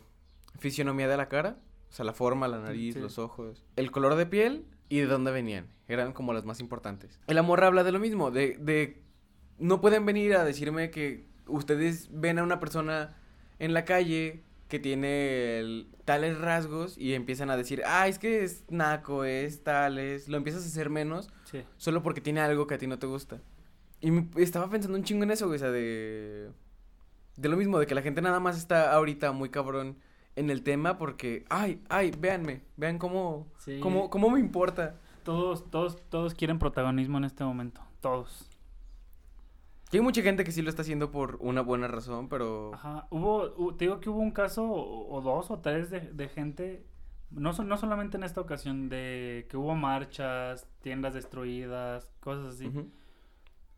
fisionomía de la cara, o sea, la forma, la nariz, Sí. los ojos, el color de piel y de dónde venían. Eran como las más importantes. El amor habla de lo mismo, de, de no pueden venir a decirme que ustedes ven a una persona en la calle que tiene el- tales rasgos y empiezan a decir, ah, es que es naco, es tal, es... Lo empiezas a hacer menos Sí. solo porque tiene algo que a ti no te gusta. Y me- estaba pensando un chingo en eso, güey, o sea, de... De lo mismo, de que la gente nada más está ahorita muy cabrón en el tema porque, ay, ay, véanme, vean cómo, Sí. cómo, cómo me importa. Todos, todos, todos quieren protagonismo en este momento. Todos. Que hay mucha gente que sí lo está haciendo por una buena razón, pero... Ajá. Hubo, hu- te digo que hubo un caso o, dos o tres de, de gente, no, no solamente en esta ocasión, de que hubo marchas, tiendas destruidas, cosas así. Ujú.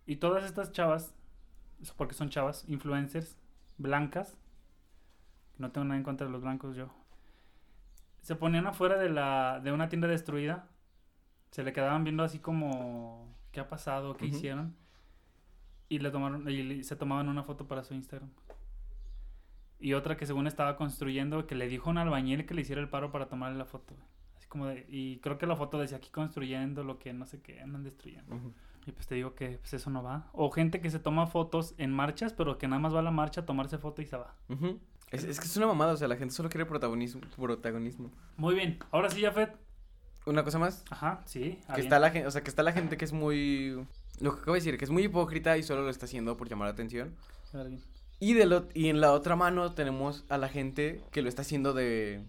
Y todas estas chavas, porque son chavas, influencers, blancas, no tengo nada en contra de los blancos yo, se ponían afuera de, la, de una tienda destruida, se le quedaban viendo así como, ¿qué ha pasado? ¿Qué Ujú. hicieron? Y, le tomaron, y se tomaban una foto para su Instagram. Y otra que según estaba construyendo, que le dijo a un albañil que le hiciera el paro para tomarle la foto. Así como de, y creo que la foto decía aquí construyendo lo que no sé qué andan destruyendo. Y pues te digo que pues eso no va. O gente que se toma fotos en marchas, pero que nada más va a la marcha a tomarse foto y se va. Es, es que es una mamada, o sea, la gente solo quiere protagonismo. protagonismo. Muy bien. Ahora sí, Jafet. Una cosa más, Ajá, sí. que está la gente, o sea, que está la gente que es muy... Lo que acabo de decir, que es muy hipócrita y solo lo está haciendo por llamar la atención. Y, de lo, y en la otra mano tenemos a la gente que lo está haciendo de,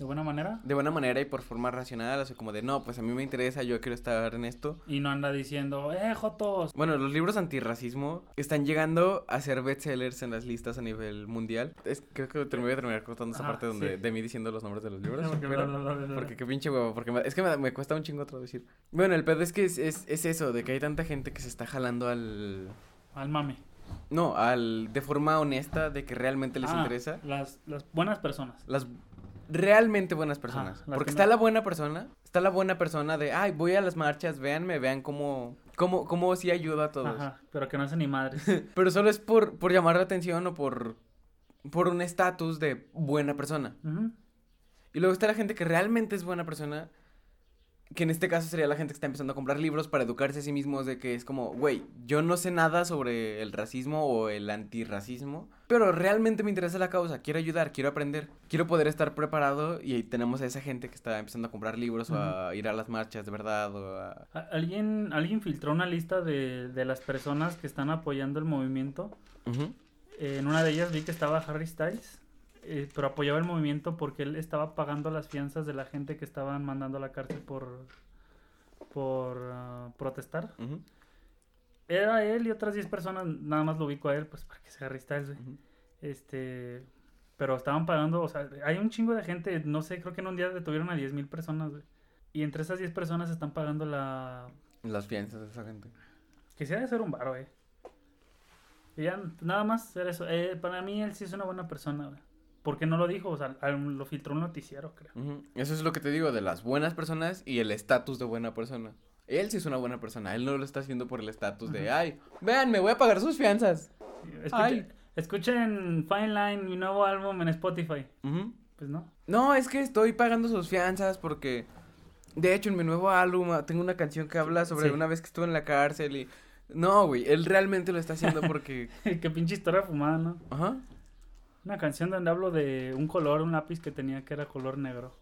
¿De buena manera? de buena manera y por forma racional, o sea, como de, no, pues a mí me interesa, yo quiero estar en esto. Y no anda diciendo, ¡eh, Jotos! Bueno, los libros antirracismo están llegando a ser bestsellers en las listas a nivel mundial. Es, creo que te voy a terminar cortando esa parte donde, sí. de mí diciendo los nombres de los libros. Porque pero- qué pinche huevo, porque me- es que me, me cuesta un chingo traducir. Bueno, el pedo es que es, es, es eso, de que hay tanta gente que se está jalando al... Al mame. No, al... de forma honesta, de que realmente les Ah, interesa. Las, las buenas personas. Las realmente buenas personas. Porque que está no- la buena persona, está la buena persona de, ay, voy a las marchas, véanme, vean cómo, cómo, cómo sí ayuda a todos. Ajá, pero que no hacen ni madres. Pero solo es por, por llamar la atención o por, por un estatus de buena persona. Y luego está la gente que realmente es buena persona, que en este caso sería la gente que está empezando a comprar libros para educarse a sí mismos de que es como, güey, yo no sé nada sobre el racismo o el antirracismo, pero realmente me interesa la causa, quiero ayudar, quiero aprender, quiero poder estar preparado y ahí tenemos a esa gente que está empezando a comprar libros o a ir a las marchas de verdad o a... ¿Alguien, alguien filtró una lista de, de las personas que están apoyando el movimiento. Eh, en una de ellas vi que estaba Harry Styles, eh, pero apoyaba el movimiento porque él estaba pagando las fianzas de la gente que estaban mandando a la cárcel por, por ah, protestar. Era él y otras 10 personas, nada más lo ubico a él, pues para que sea Harry Styles, güey. Este, pero estaban pagando, o sea, hay un chingo de gente, no sé, creo que en un día detuvieron a 10 mil personas, güey. Y entre esas 10 personas están pagando la... Las fianzas de esa gente. De ser un baro, güey. Y ya, nada más era eso. Eh, para mí él sí es una buena persona, güey. ¿Por qué no lo dijo? O sea, lo filtró un noticiero, creo. Eso es lo que te digo de las buenas personas y el estatus de buena persona. Él sí es una buena persona, él no lo está haciendo por el estatus de, ay, vean, me voy a pagar sus fianzas. Escuchen, Ay. escuchen Fine Line, mi nuevo álbum en Spotify. Ujú. Pues no. No, es que estoy pagando sus fianzas porque... De hecho, en mi nuevo álbum ah, tengo una canción que habla sobre Sí. una vez que estuve en la cárcel y... No, güey, él realmente lo está haciendo porque... Qué pinche historia fumada, ¿no? Ajá. Una canción donde hablo de un color, un lápiz que tenía que era color negro.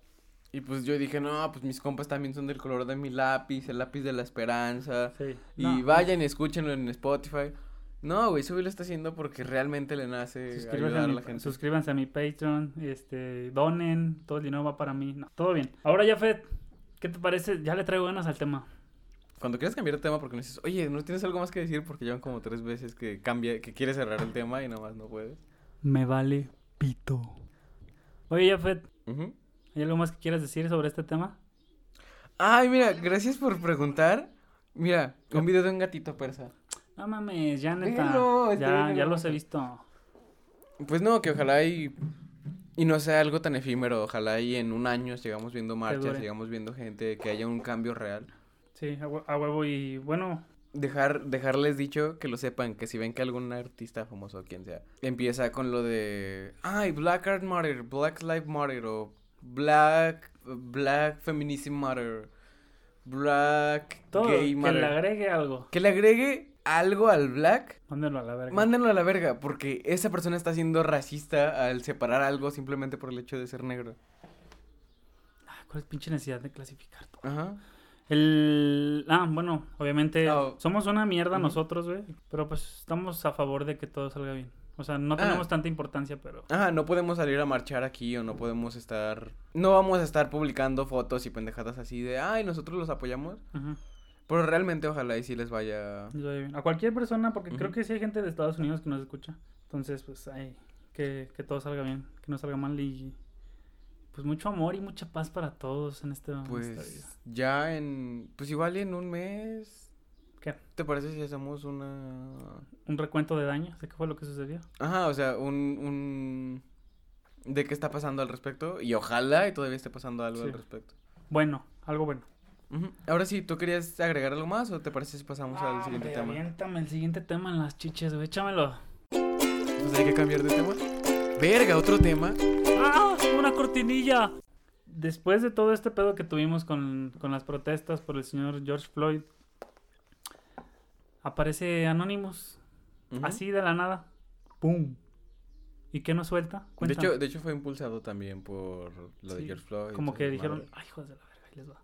Y pues yo dije, no, pues mis compas también son del color de mi lápiz, el lápiz de la esperanza. Sí. Y No, vayan y escúchenlo en Spotify. No, güey, eso güey lo está haciendo porque realmente le nace Suscríbanse ayudar a, la gente. suscríbanse a mi Patreon, este, donen, todo el dinero va para mí. No, todo bien. Ahora ya, Fed, ¿qué te parece? Ya le traigo ganas al tema. Cuando quieras cambiar de tema porque me dices, oye, ¿no tienes algo más que decir? Porque llevan como tres veces que cambia, que quieres cerrar el tema y nada más no puedes. Me vale pito. Oye, ya, Fed, Ujú. ¿hay algo más que quieras decir sobre este tema? Ay, mira, gracias por preguntar. Mira, un video de un gatito persa. No mames, ya neta. Velo, ya, ya los he visto. Pues no, que ojalá y, y no sea algo tan efímero. Ojalá y en un año sigamos viendo marchas, sigamos viendo gente, que haya un cambio real. Sí, a, hue- a huevo y bueno, Dejar, dejarles dicho que lo sepan, que si ven que algún artista famoso, quien sea, empieza con lo de, ay, Black Art Matter, Black Lives Matter, o Black, Black Feminism Matter, Black todo, Gay que Matter. le agregue algo. Que le agregue algo al Black, Mándenlo a la verga. mándenlo a la verga, porque esa persona está siendo racista al separar algo simplemente por el hecho de ser negro. Ah, ¿Cuál es pinche necesidad de clasificar todo? Ajá. El... Ah, bueno, obviamente Oh. somos una mierda nosotros, güey. Pero pues estamos a favor de que todo salga bien. O sea, no Ah. tenemos tanta importancia, pero... Ajá, no podemos salir a marchar aquí o no podemos estar... No vamos a estar publicando fotos y pendejadas así de, ay, nosotros los apoyamos. Ujú, Pero realmente ojalá y sí les vaya... A cualquier persona, porque creo que sí hay gente de Estados Unidos que nos escucha. Entonces, pues, ay, que, que todo salga bien, que no salga mal y... Pues mucho amor y mucha paz para todos en, este, vida. Pues ya en... Pues igual en un mes... ¿Qué? ¿Te parece si hacemos una... Un recuento de daños, ¿de qué fue lo que sucedió? Ajá, o sea, un... un... De qué está pasando al respecto. Y ojalá y todavía esté pasando algo Sí. al respecto. Bueno, algo bueno. Ujú. Ahora sí, ¿tú querías agregar algo más o te parece si pasamos al Ah, siguiente hombre, tema? aviéntame el siguiente tema en las chiches, güey. Échamelo. Pues hay que cambiar de tema. Verga, otro tema. Después de todo este pedo que tuvimos con, con las protestas por el señor George Floyd, aparece Anonymous, así de la nada. ¡Pum! ¿Y qué nos suelta? De hecho, de hecho fue impulsado también por lo de George Floyd. Como y que dijeron, madre. ay, hijos de la verga, ahí les va.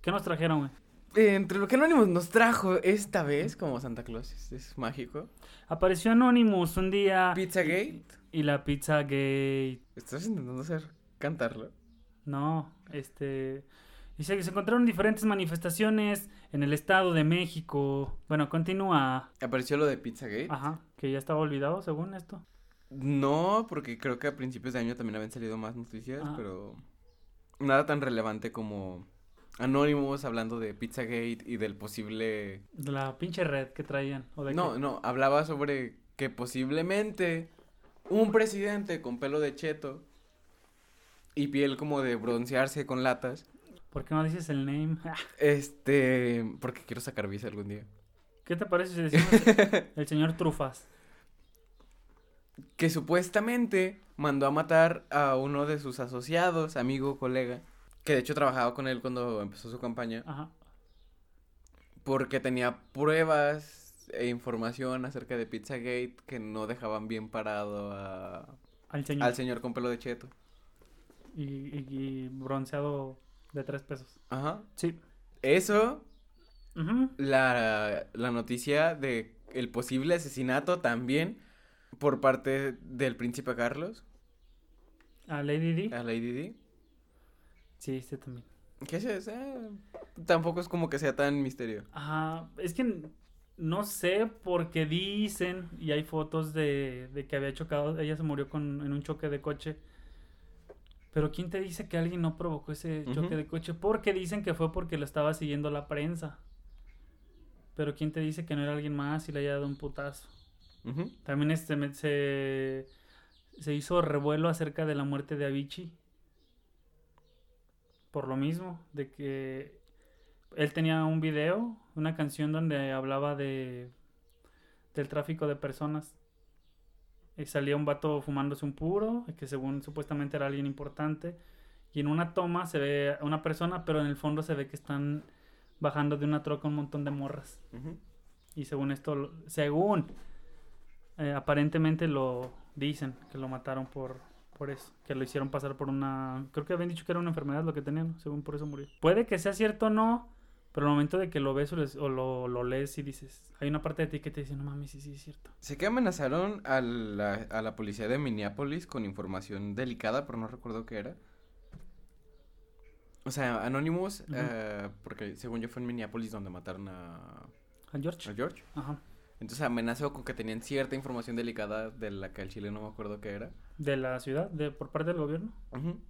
¿Qué nos trajeron, güey? Eh, entre lo que Anonymous nos trajo esta vez, como Santa Claus es, es mágico. Apareció Anonymous un día. Pizzagate. Y la Pizza Gate. ¿Estás intentando hacer cantarlo? No, este. Y se, se encontraron diferentes manifestaciones en el Estado de México. Bueno, continúa. Apareció lo de Pizzagate. Ajá, que ya estaba olvidado según esto. No, porque creo que a principios de año también habían salido más noticias, Ah. pero nada tan relevante como Anonymous hablando de Pizzagate y del posible... De la pinche red que traían. ¿o de No, qué? no, hablaba sobre que posiblemente un presidente con pelo de cheto y piel como de broncearse con latas, ¿Por qué no dices el name? Este, porque quiero sacar visa algún día, ¿Qué te parece si decimos el señor Trufas? que supuestamente mandó a matar a uno de sus asociados, amigo, colega, que de hecho trabajaba con él cuando empezó su campaña, Ajá. porque tenía pruebas e información acerca de Pizzagate que no dejaban bien parado a- Al señor. al señor con pelo de cheto. Y, y- y bronceado de tres pesos. Ajá. Sí. Eso, la, la noticia de el posible asesinato también por parte del príncipe Carlos A Lady D. a Lady Di. Sí, sí, también. ¿Qué es eso? Tampoco es como que sea tan misterio. Ajá, es que no sé porque dicen, y hay fotos de, de que había chocado, ella se murió con, en un choque de coche. Pero ¿quién te dice que alguien no provocó ese choque de coche? Porque dicen que fue porque lo estaba siguiendo la prensa. Pero ¿quién te dice que no era alguien más y le haya dado un putazo? También este, se, se hizo revuelo acerca de la muerte de Avicii. Por lo mismo, de que él tenía un video, una canción donde hablaba de del tráfico de personas. Y salía un vato fumándose un puro, que según supuestamente era alguien importante. Y en una toma se ve a una persona, pero en el fondo se ve que están bajando de una troca un montón de morras. Ujú. Y según esto, según eh, aparentemente lo dicen, que lo mataron por, por eso, que lo hicieron pasar por una... Creo que habían dicho que era una enfermedad lo que tenían, según por eso murió. Puede que sea cierto o no, pero al momento de que lo ves o, les- o lo, lo lees y dices, hay una parte de ti que te dice, no mames, sí, sí, es cierto. Sé que amenazaron a la, a la policía de Minneapolis con información delicada, pero no recuerdo qué era. O sea, Anonymous, eh, porque según yo fue en Minneapolis donde mataron a, ¿A George? a George. Ajá. Entonces amenazó con que tenían cierta información delicada de la que el chile no me acuerdo qué era. De la ciudad, de por parte del gobierno, Ujú.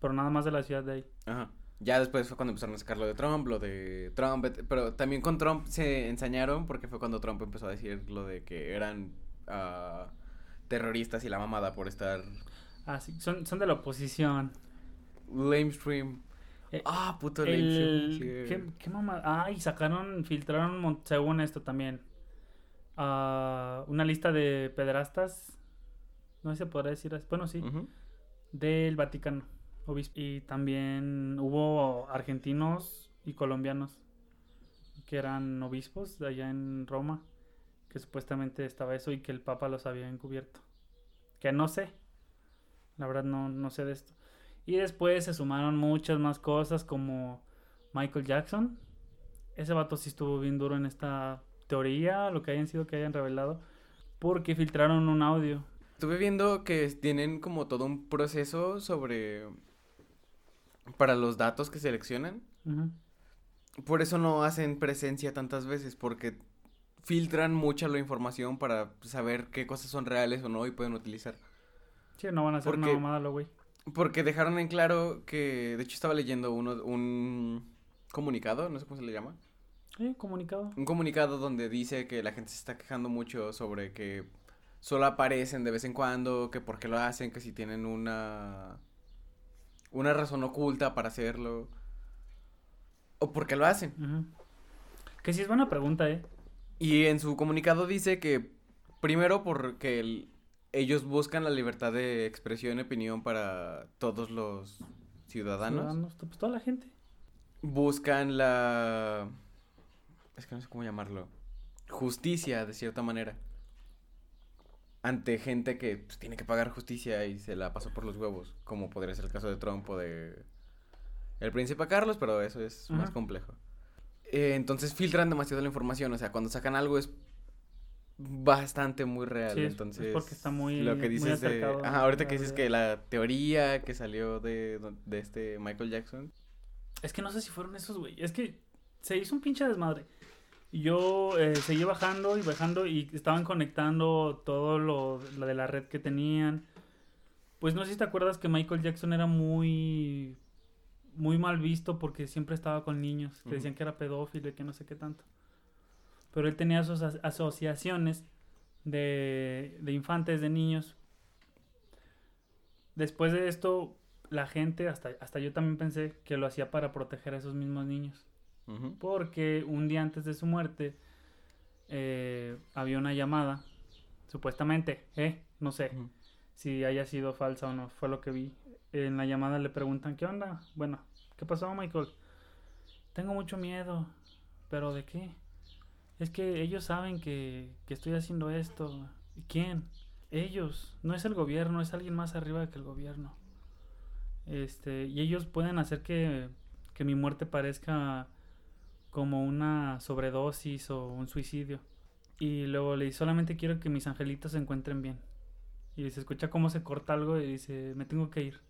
pero nada más de la ciudad de ahí. Ajá. Ya después fue cuando empezaron a sacar lo de Trump, lo de Trump, pero también con Trump se ensañaron porque fue cuando Trump empezó a decir lo de que eran ah, terroristas y la mamada por estar Ah, sí, son, son de la oposición. lamestream. Eh, ah, puto El, lamestream. ¿qué, qué mamá? Ah, y sacaron, filtraron, según esto también, ah, una lista de pederastas, no sé si se podrá decir así, bueno, sí, del Vaticano. Obis- Y también hubo argentinos y colombianos que eran obispos de allá en Roma, que supuestamente estaba eso y que el Papa los había encubierto. Que no sé, la verdad no, no sé de esto. Y después se sumaron muchas más cosas como Michael Jackson. Ese vato sí estuvo bien duro en esta teoría, lo que hayan sido que hayan revelado, porque filtraron un audio. Estuve viendo que tienen como todo un proceso sobre... para los datos que seleccionan. Por eso no hacen presencia tantas veces, porque filtran mucha la información para saber qué cosas son reales o no y pueden utilizar. Sí, no van a hacer una Porque- mamada, lo güey. Porque dejaron en claro que, de hecho estaba leyendo uno, un comunicado, no sé cómo se le llama, Sí, comunicado. un comunicado donde dice que la gente se está quejando mucho sobre que solo aparecen de vez en cuando, que por qué lo hacen, que si tienen una una razón oculta para hacerlo o por qué lo hacen. Que sí es buena pregunta, ¿eh? Y en su comunicado dice que primero porque el- ellos buscan la libertad de expresión y opinión para todos los ciudadanos. Ciudadanos, pues toda la gente. Buscan la... Es que no sé cómo llamarlo. Justicia, de cierta manera. Ante gente que pues, tiene que pagar justicia y se la pasó por los huevos. Como podría ser el caso de Trump o de... El príncipe Carlos, pero eso es más complejo. Eh, entonces filtran demasiado la información. O sea, cuando sacan algo es bastante muy real. Sí, es- es entonces, porque está muy- lo que muy dices de... acercado Ajá, ahorita que dices que la teoría que salió de, de este Michael Jackson. Es que no sé si fueron esos, güey. Es que se hizo un pinche desmadre. Yo eh, seguí bajando y bajando y estaban conectando todo lo, lo de la red que tenían. Pues no sé si te acuerdas que Michael Jackson era muy muy mal visto porque siempre estaba con niños, que decían que era pedófilo y que no sé qué tanto. Pero él tenía sus as- asociaciones de, de infantes, de niños. Después de esto, la gente, hasta, hasta yo también pensé que lo hacía para proteger a esos mismos niños. Porque un día antes de su muerte eh, había una llamada, supuestamente, ¿eh? No sé si haya sido falsa o no, fue lo que vi. En la llamada le preguntan, ¿qué onda? Bueno, ¿qué pasó, Michael? Tengo mucho miedo, pero ¿de qué? Es que ellos saben que, que estoy haciendo esto. ¿Y quién? Ellos. No es el gobierno, es alguien más arriba que el gobierno. Este, y ellos pueden hacer que, que mi muerte parezca como una sobredosis o un suicidio. Y luego le dice, solamente quiero que mis angelitos se encuentren bien. Y se escucha cómo se corta algo y dice, me tengo que ir.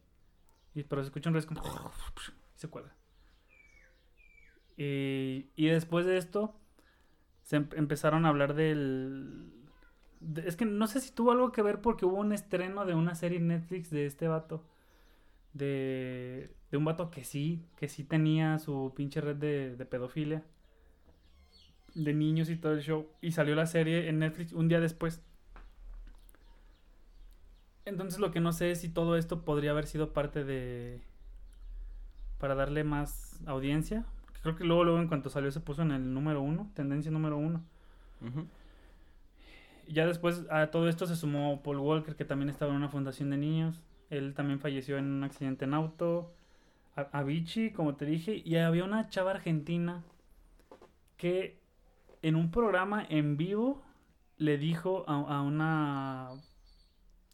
Y, pero se escucha un ruido como... y se cuelga. Y, y después de esto, se em- empezaron a hablar del... de- es que no sé si tuvo algo que ver porque hubo un estreno de una serie Netflix de este vato. De, de un vato que sí, que sí tenía su pinche red de, de pedofilia. De niños y todo el show. Y salió la serie en Netflix un día después. Entonces lo que no sé es si todo esto podría haber sido parte de... Para darle más audiencia. Creo que luego, luego en cuanto salió se puso en el número uno, tendencia número uno. Ya después a todo esto se sumó Paul Walker, que también estaba en una fundación de niños. Él también falleció en un accidente en auto. A- Avicii, como te dije. Y había una chava argentina que en un programa en vivo le dijo a, a una...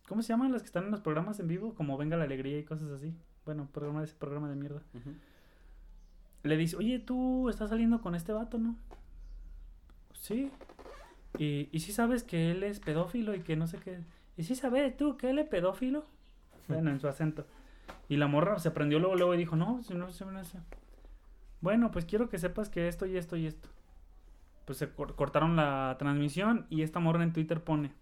¿Cómo se llaman las que están en los programas en vivo? Como Venga la Alegría y cosas así. Bueno, programa ese programa de mierda. Le dice, oye, tú estás saliendo con este vato, ¿no? Sí. Y, y sí sabes que él es pedófilo y que no sé qué. ¿Y sí sabes tú que él es pedófilo? Bueno, en su acento. Y la morra se prendió luego, luego y dijo, no, si no se me hace. Bueno, pues quiero que sepas que esto y esto y esto. Pues se cor- cortaron la transmisión y esta morra en Twitter pone,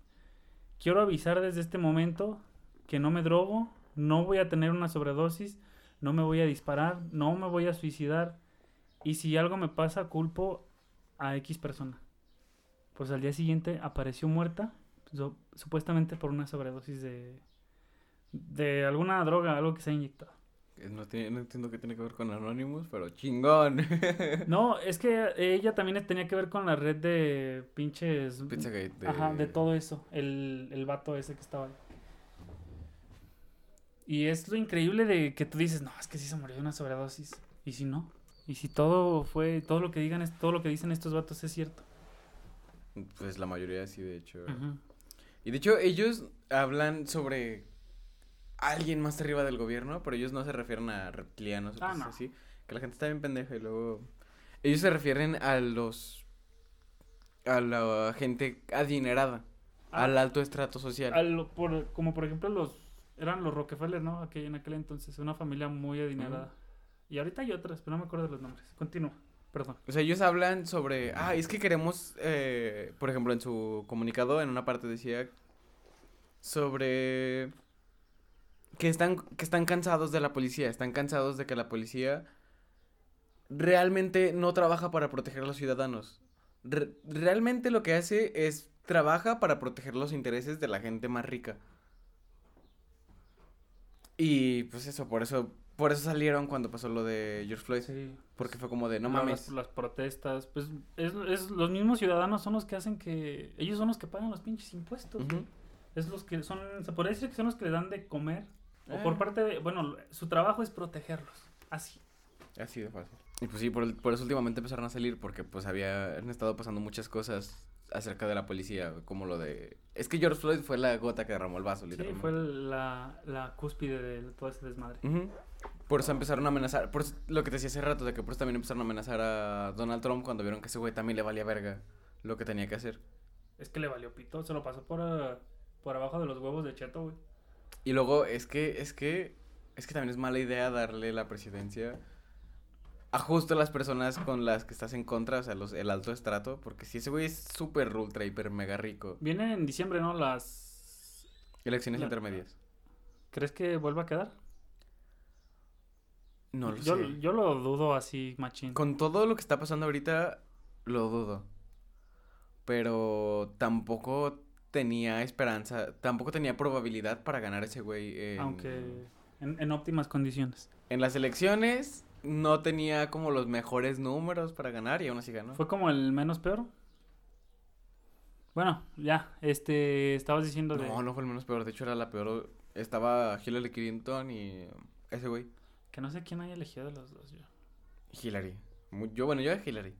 quiero avisar desde este momento que no me drogo, no voy a tener una sobredosis, no me voy a disparar, no me voy a suicidar. Y si algo me pasa, culpo a X persona. Pues al día siguiente apareció muerta, su- supuestamente por una sobredosis de, de alguna droga, algo que se ha inyectado. No, tiene- no entiendo qué tiene que ver con Anonymous, pero chingón. No, es que ella también tenía que ver con la red de pinches... Pizzagate. De... Ajá, de todo eso, el, el vato ese que estaba ahí. Y es lo increíble de que tú dices, no, es que sí se murió de una sobredosis. ¿Y si no? ¿Y si todo fue, todo lo que digan, es, todo lo que dicen estos vatos es cierto? Pues la mayoría sí, de hecho. Y de hecho, ellos hablan sobre alguien más arriba del gobierno, pero ellos no se refieren a reptilianos o Ah, cosas no. así. Que la gente está bien pendeja y luego. Ellos se refieren a los. a la gente adinerada. Ah. Al alto estrato social. A lo- por- como por ejemplo los, eran los Rockefeller, ¿no? Aquel, en aquel entonces, una familia muy adinerada. Y ahorita hay otras, pero no me acuerdo de los nombres. Continúa, perdón. O sea, ellos hablan sobre, ah, es que queremos, eh, por ejemplo, en su comunicado, en una parte decía sobre que están, que están cansados de la policía, están cansados de que la policía realmente no trabaja para proteger a los ciudadanos. Re- realmente lo que hace es trabaja para proteger los intereses de la gente más rica. Y pues eso, por eso, por eso salieron cuando pasó lo de George Floyd. Sí. Porque fue como de, no mames. Las, las protestas, pues es, es- los mismos ciudadanos son los que hacen que, ellos son los que pagan los pinches impuestos. Es los que son, se podría decir que son los que le dan de comer. O Eh. por parte de, bueno, su trabajo es protegerlos. Así. Así de fácil. Y pues sí, por, el- por eso últimamente empezaron a salir, porque pues había, han estado pasando muchas cosas acerca de la policía, como lo de... Es que George Floyd fue la gota que derramó el vaso, Sí, literalmente. fue la, la cúspide de todo ese desmadre. Por eso empezaron a amenazar, por eso- lo que te decía hace rato, de que por eso también empezaron a amenazar a Donald Trump cuando vieron que ese güey también le valía verga lo que tenía que hacer. Es que le valió pito, se lo pasó por, ah, por abajo de los huevos de Cheto, güey. Y luego es que, es que, es que también es mala idea darle la presidencia a justo las personas con las que estás en contra, o sea, los, el alto estrato, porque si ese güey es súper ultra, hiper, mega rico. Vienen en diciembre, ¿no? Las... Elecciones La- intermedias. ¿Crees que vuelva a quedar? No lo yo, sé. yo lo dudo así, machín. Con todo lo que está pasando ahorita, lo dudo. Pero tampoco tenía esperanza, tampoco tenía probabilidad para ganar ese güey en, Aunque en, en óptimas condiciones. en las elecciones no tenía como los mejores números para ganar y aún así ganó. Fue como el menos peor. Bueno, ya, este, estabas diciendo de No, no fue el menos peor, de hecho era la peor. Estaba Hillary Clinton y ese güey, que no sé quién haya elegido de los dos. Yo. Hillary. Yo, bueno, yo de Hillary.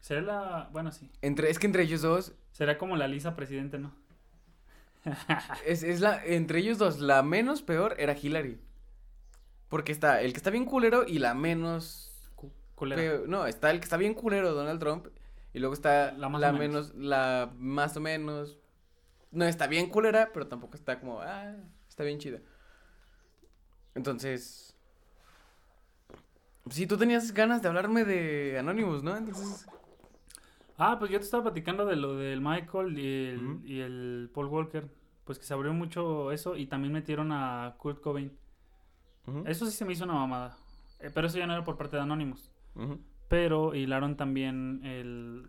Será la, bueno, sí. Entre, es que entre ellos dos, Será como la Lisa presidente, ¿no? es, es la, entre ellos dos, la menos peor era Hillary. Porque está el que está bien culero y la menos Cu- culera. Pero, no, está el que está bien culero, Donald Trump. Y luego está La la, más o menos. menos. la más o menos. No está bien culera, pero tampoco está como, ah, está bien chida. Entonces. Sí, tú tenías ganas de hablarme de Anonymous, ¿no? Entonces. Ah, pues yo te estaba platicando de lo del Michael y el, y el Paul Walker. Pues que se abrió mucho eso y también metieron a Kurt Cobain. Eso sí se me hizo una mamada. Eh, pero eso ya no era por parte de Anonymous. Pero hilaron también el,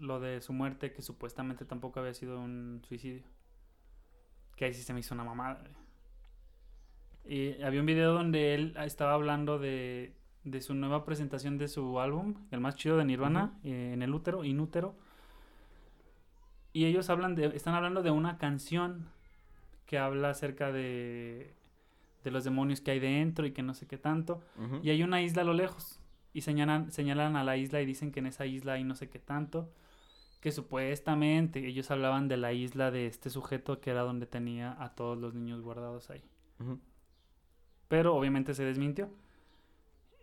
lo de su muerte, que supuestamente tampoco había sido un suicidio. Que ahí sí se me hizo una mamada. Y había un video donde él estaba hablando de, de su nueva presentación de su álbum, el más chido de Nirvana, eh, en el útero, inútero. Y ellos hablan de, están hablando de una canción que habla acerca de, de los demonios que hay dentro y que no sé qué tanto. Y hay una isla a lo lejos. Y señalan, señalan a la isla y dicen que en esa isla hay no sé qué tanto. Que supuestamente ellos hablaban de la isla de este sujeto que era donde tenía a todos los niños guardados ahí. Pero obviamente se desmintió.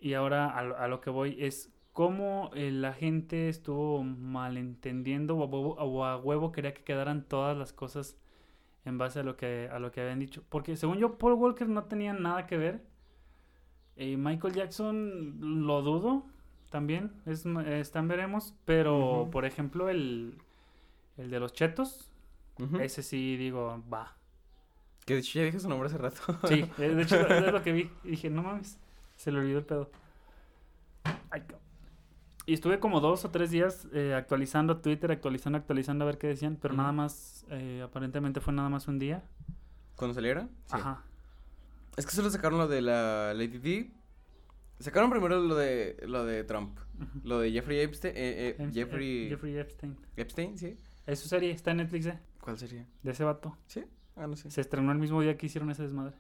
Y ahora a lo, a lo que voy es cómo eh, la gente estuvo malentendiendo o a, huevo, o a huevo quería que quedaran todas las cosas en base a lo que a lo que habían dicho. Porque según yo, Paul Walker no tenía nada que ver. Eh, Michael Jackson lo dudo también. Es, están veremos. Pero, por ejemplo, el, el de los chetos. Ese sí digo, va. Que de hecho ya dije su nombre hace rato. Sí, eh, de hecho es lo que vi. Y dije, no mames, se le olvidó el pedo. Ay, y estuve como dos o tres días eh, actualizando Twitter, actualizando, actualizando a ver qué decían, pero nada más, eh, aparentemente fue nada más un día. ¿Cuándo saliera? Sí. Ajá. Es que solo sacaron lo de la Lady D. Sacaron primero lo de lo de Trump. Lo de Jeffrey Epstein. eh, eh, Jeffrey... Jeffrey Epstein. Epstein, sí. Es su serie, está en Netflix, eh, ¿Cuál sería? de ese vato. ¿Sí? Ah, no sé. Se estrenó el mismo día que hicieron ese desmadre.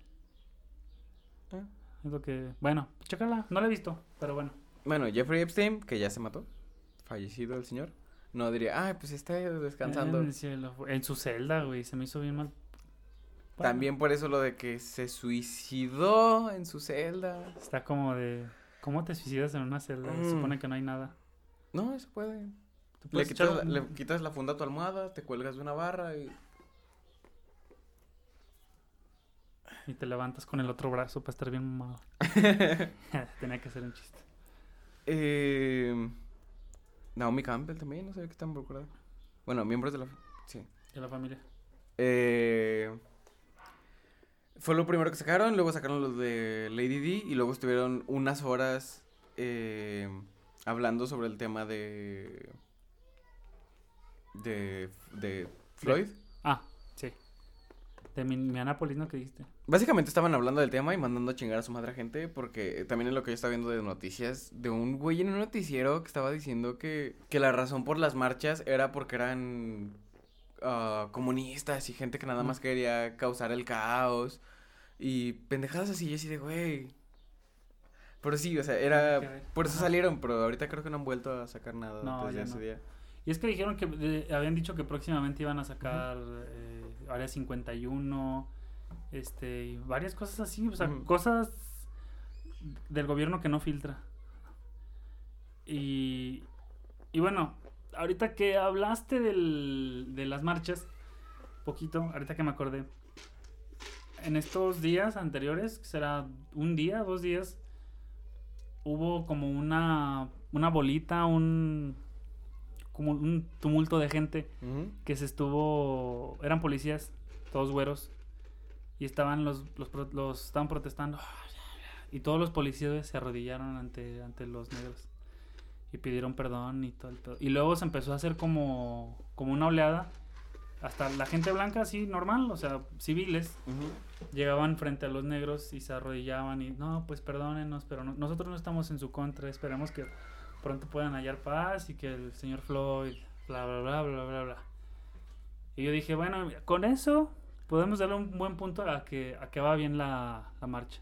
Ah. Es lo que... Bueno, chécala, no la he visto, pero bueno. Bueno, Jeffrey Epstein, que ya se mató. Fallecido el señor. No diría, ah, pues está descansando. En, el cielo, en su celda, güey, se me hizo bien mal. Bueno, También por eso lo de que se suicidó en su celda. Está como de... ¿Cómo te suicidas en una celda? Se Mm. supone que no hay nada. No, eso puede. Le quitas, un- le quitas la funda a tu almohada, te cuelgas de una barra y... Y te levantas con el otro brazo para estar bien mamado. Tenía que ser un chiste. Eh, Naomi Campbell también, no sé qué tan involucrada. Bueno, miembros de la... Sí. De la familia. Eh, fue lo primero que sacaron, luego sacaron los de Lady D y luego estuvieron unas horas eh, hablando sobre el tema de... De, de Floyd. Ah. De Minneapolis, ¿no? Que dijiste. Básicamente estaban hablando del tema y mandando a chingar a su madre a gente porque también es lo que yo estaba viendo de noticias de un güey en un noticiero que estaba diciendo que, que la razón por las marchas era porque eran ah, comunistas y gente que nada más quería causar el caos y pendejadas así, yo así de güey. Pero sí, o sea, era... Por eso salieron, pero ahorita creo que no han vuelto a sacar nada No, desde ese no. día. Y es que dijeron que de- habían dicho que próximamente iban a sacar eh, Área 51, este, y varias cosas así, o sea, cosas del gobierno que no filtra. Y, y bueno, ahorita que hablaste del, de las marchas, poquito, ahorita que me acordé, en estos días anteriores, que será un día, dos días, hubo como una, una bolita, un, un tumulto de gente Ujú. que se estuvo, eran policías, todos güeros, y estaban los, los, los estaban protestando, y todos los policías se arrodillaron ante, ante los negros y pidieron perdón y todo el pedo. Y luego se empezó a hacer como, como una oleada, hasta la gente blanca así normal, o sea, civiles, Ujú. llegaban frente a los negros y se arrodillaban y no, pues perdónenos, pero no- nosotros no estamos en su contra, esperemos que pronto puedan hallar paz y que el señor Floyd, bla, bla, bla, bla, bla, bla. Y yo dije, bueno, con eso podemos darle un buen punto a que, a que va bien la, la marcha.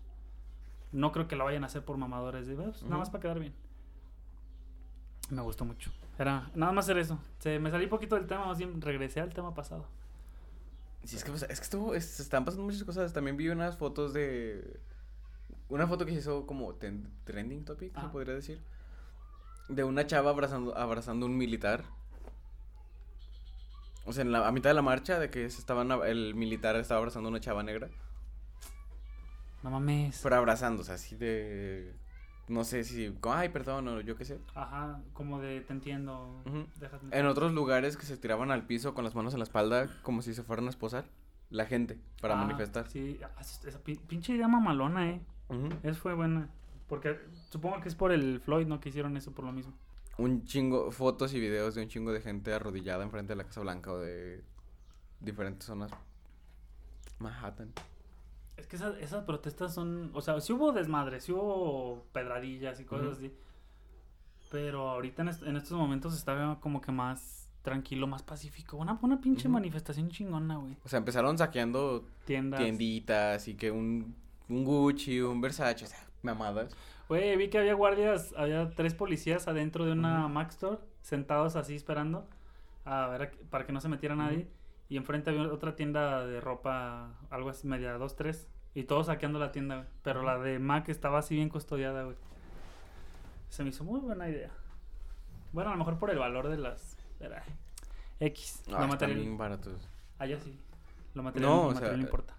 No creo que lo vayan a hacer por mamadores de "Pues, nada Ujú. más para quedar bien. Me gustó mucho. Era nada más hacer eso. Se, me salí un poquito del tema, más bien regresé al tema pasado. Sí, es que, sea, es que estuvo, es- se están pasando muchas cosas. También vi unas fotos de. Una foto que se hizo como ten- trending topic, se podría decir. De una chava abrazando, abrazando un militar. O sea, en la, a mitad de la marcha, de que se estaban, ab- el militar estaba abrazando a una chava negra. No mames. Pero abrazando, o sea, así de. No sé si. Ay, perdón, o yo qué sé. Ajá, como de te entiendo. Déjate- En otros lugares que se tiraban al piso con las manos en la espalda, como si se fueran a esposar. La gente, para Ah, manifestar. Sí, ah, es- esa pin- pinche idea mamalona, eh. Ujú. Eso fue buena. Porque supongo que es por el Floyd, ¿no? Que hicieron eso por lo mismo. un chingo, fotos y videos de un chingo de gente arrodillada enfrente de la Casa Blanca o de diferentes zonas. Manhattan. Es que esas, esas protestas son. O sea, sí hubo desmadre, sí hubo pedradillas y cosas así. Pero ahorita en, est- en estos momentos está como que más tranquilo, más pacífico. Una, una pinche manifestación chingona, güey. O sea, empezaron saqueando Tiendas. tienditas y que un, un Gucci, un Versace, o sea, mamadas. Güey, vi que había guardias, había tres policías adentro de una Ujú. Mac Store, sentados así esperando a ver para que no se metiera nadie. Y enfrente había otra tienda de ropa, algo así, media, dos, tres. Y todos saqueando la tienda, güey. Pero la de Mac estaba así bien custodiada, güey. Se me hizo muy buena idea. Bueno, a lo mejor por el valor de las... era X. No, lo están material... bien baratos. Allá sí. Lo material, No, lo o sea, no importa.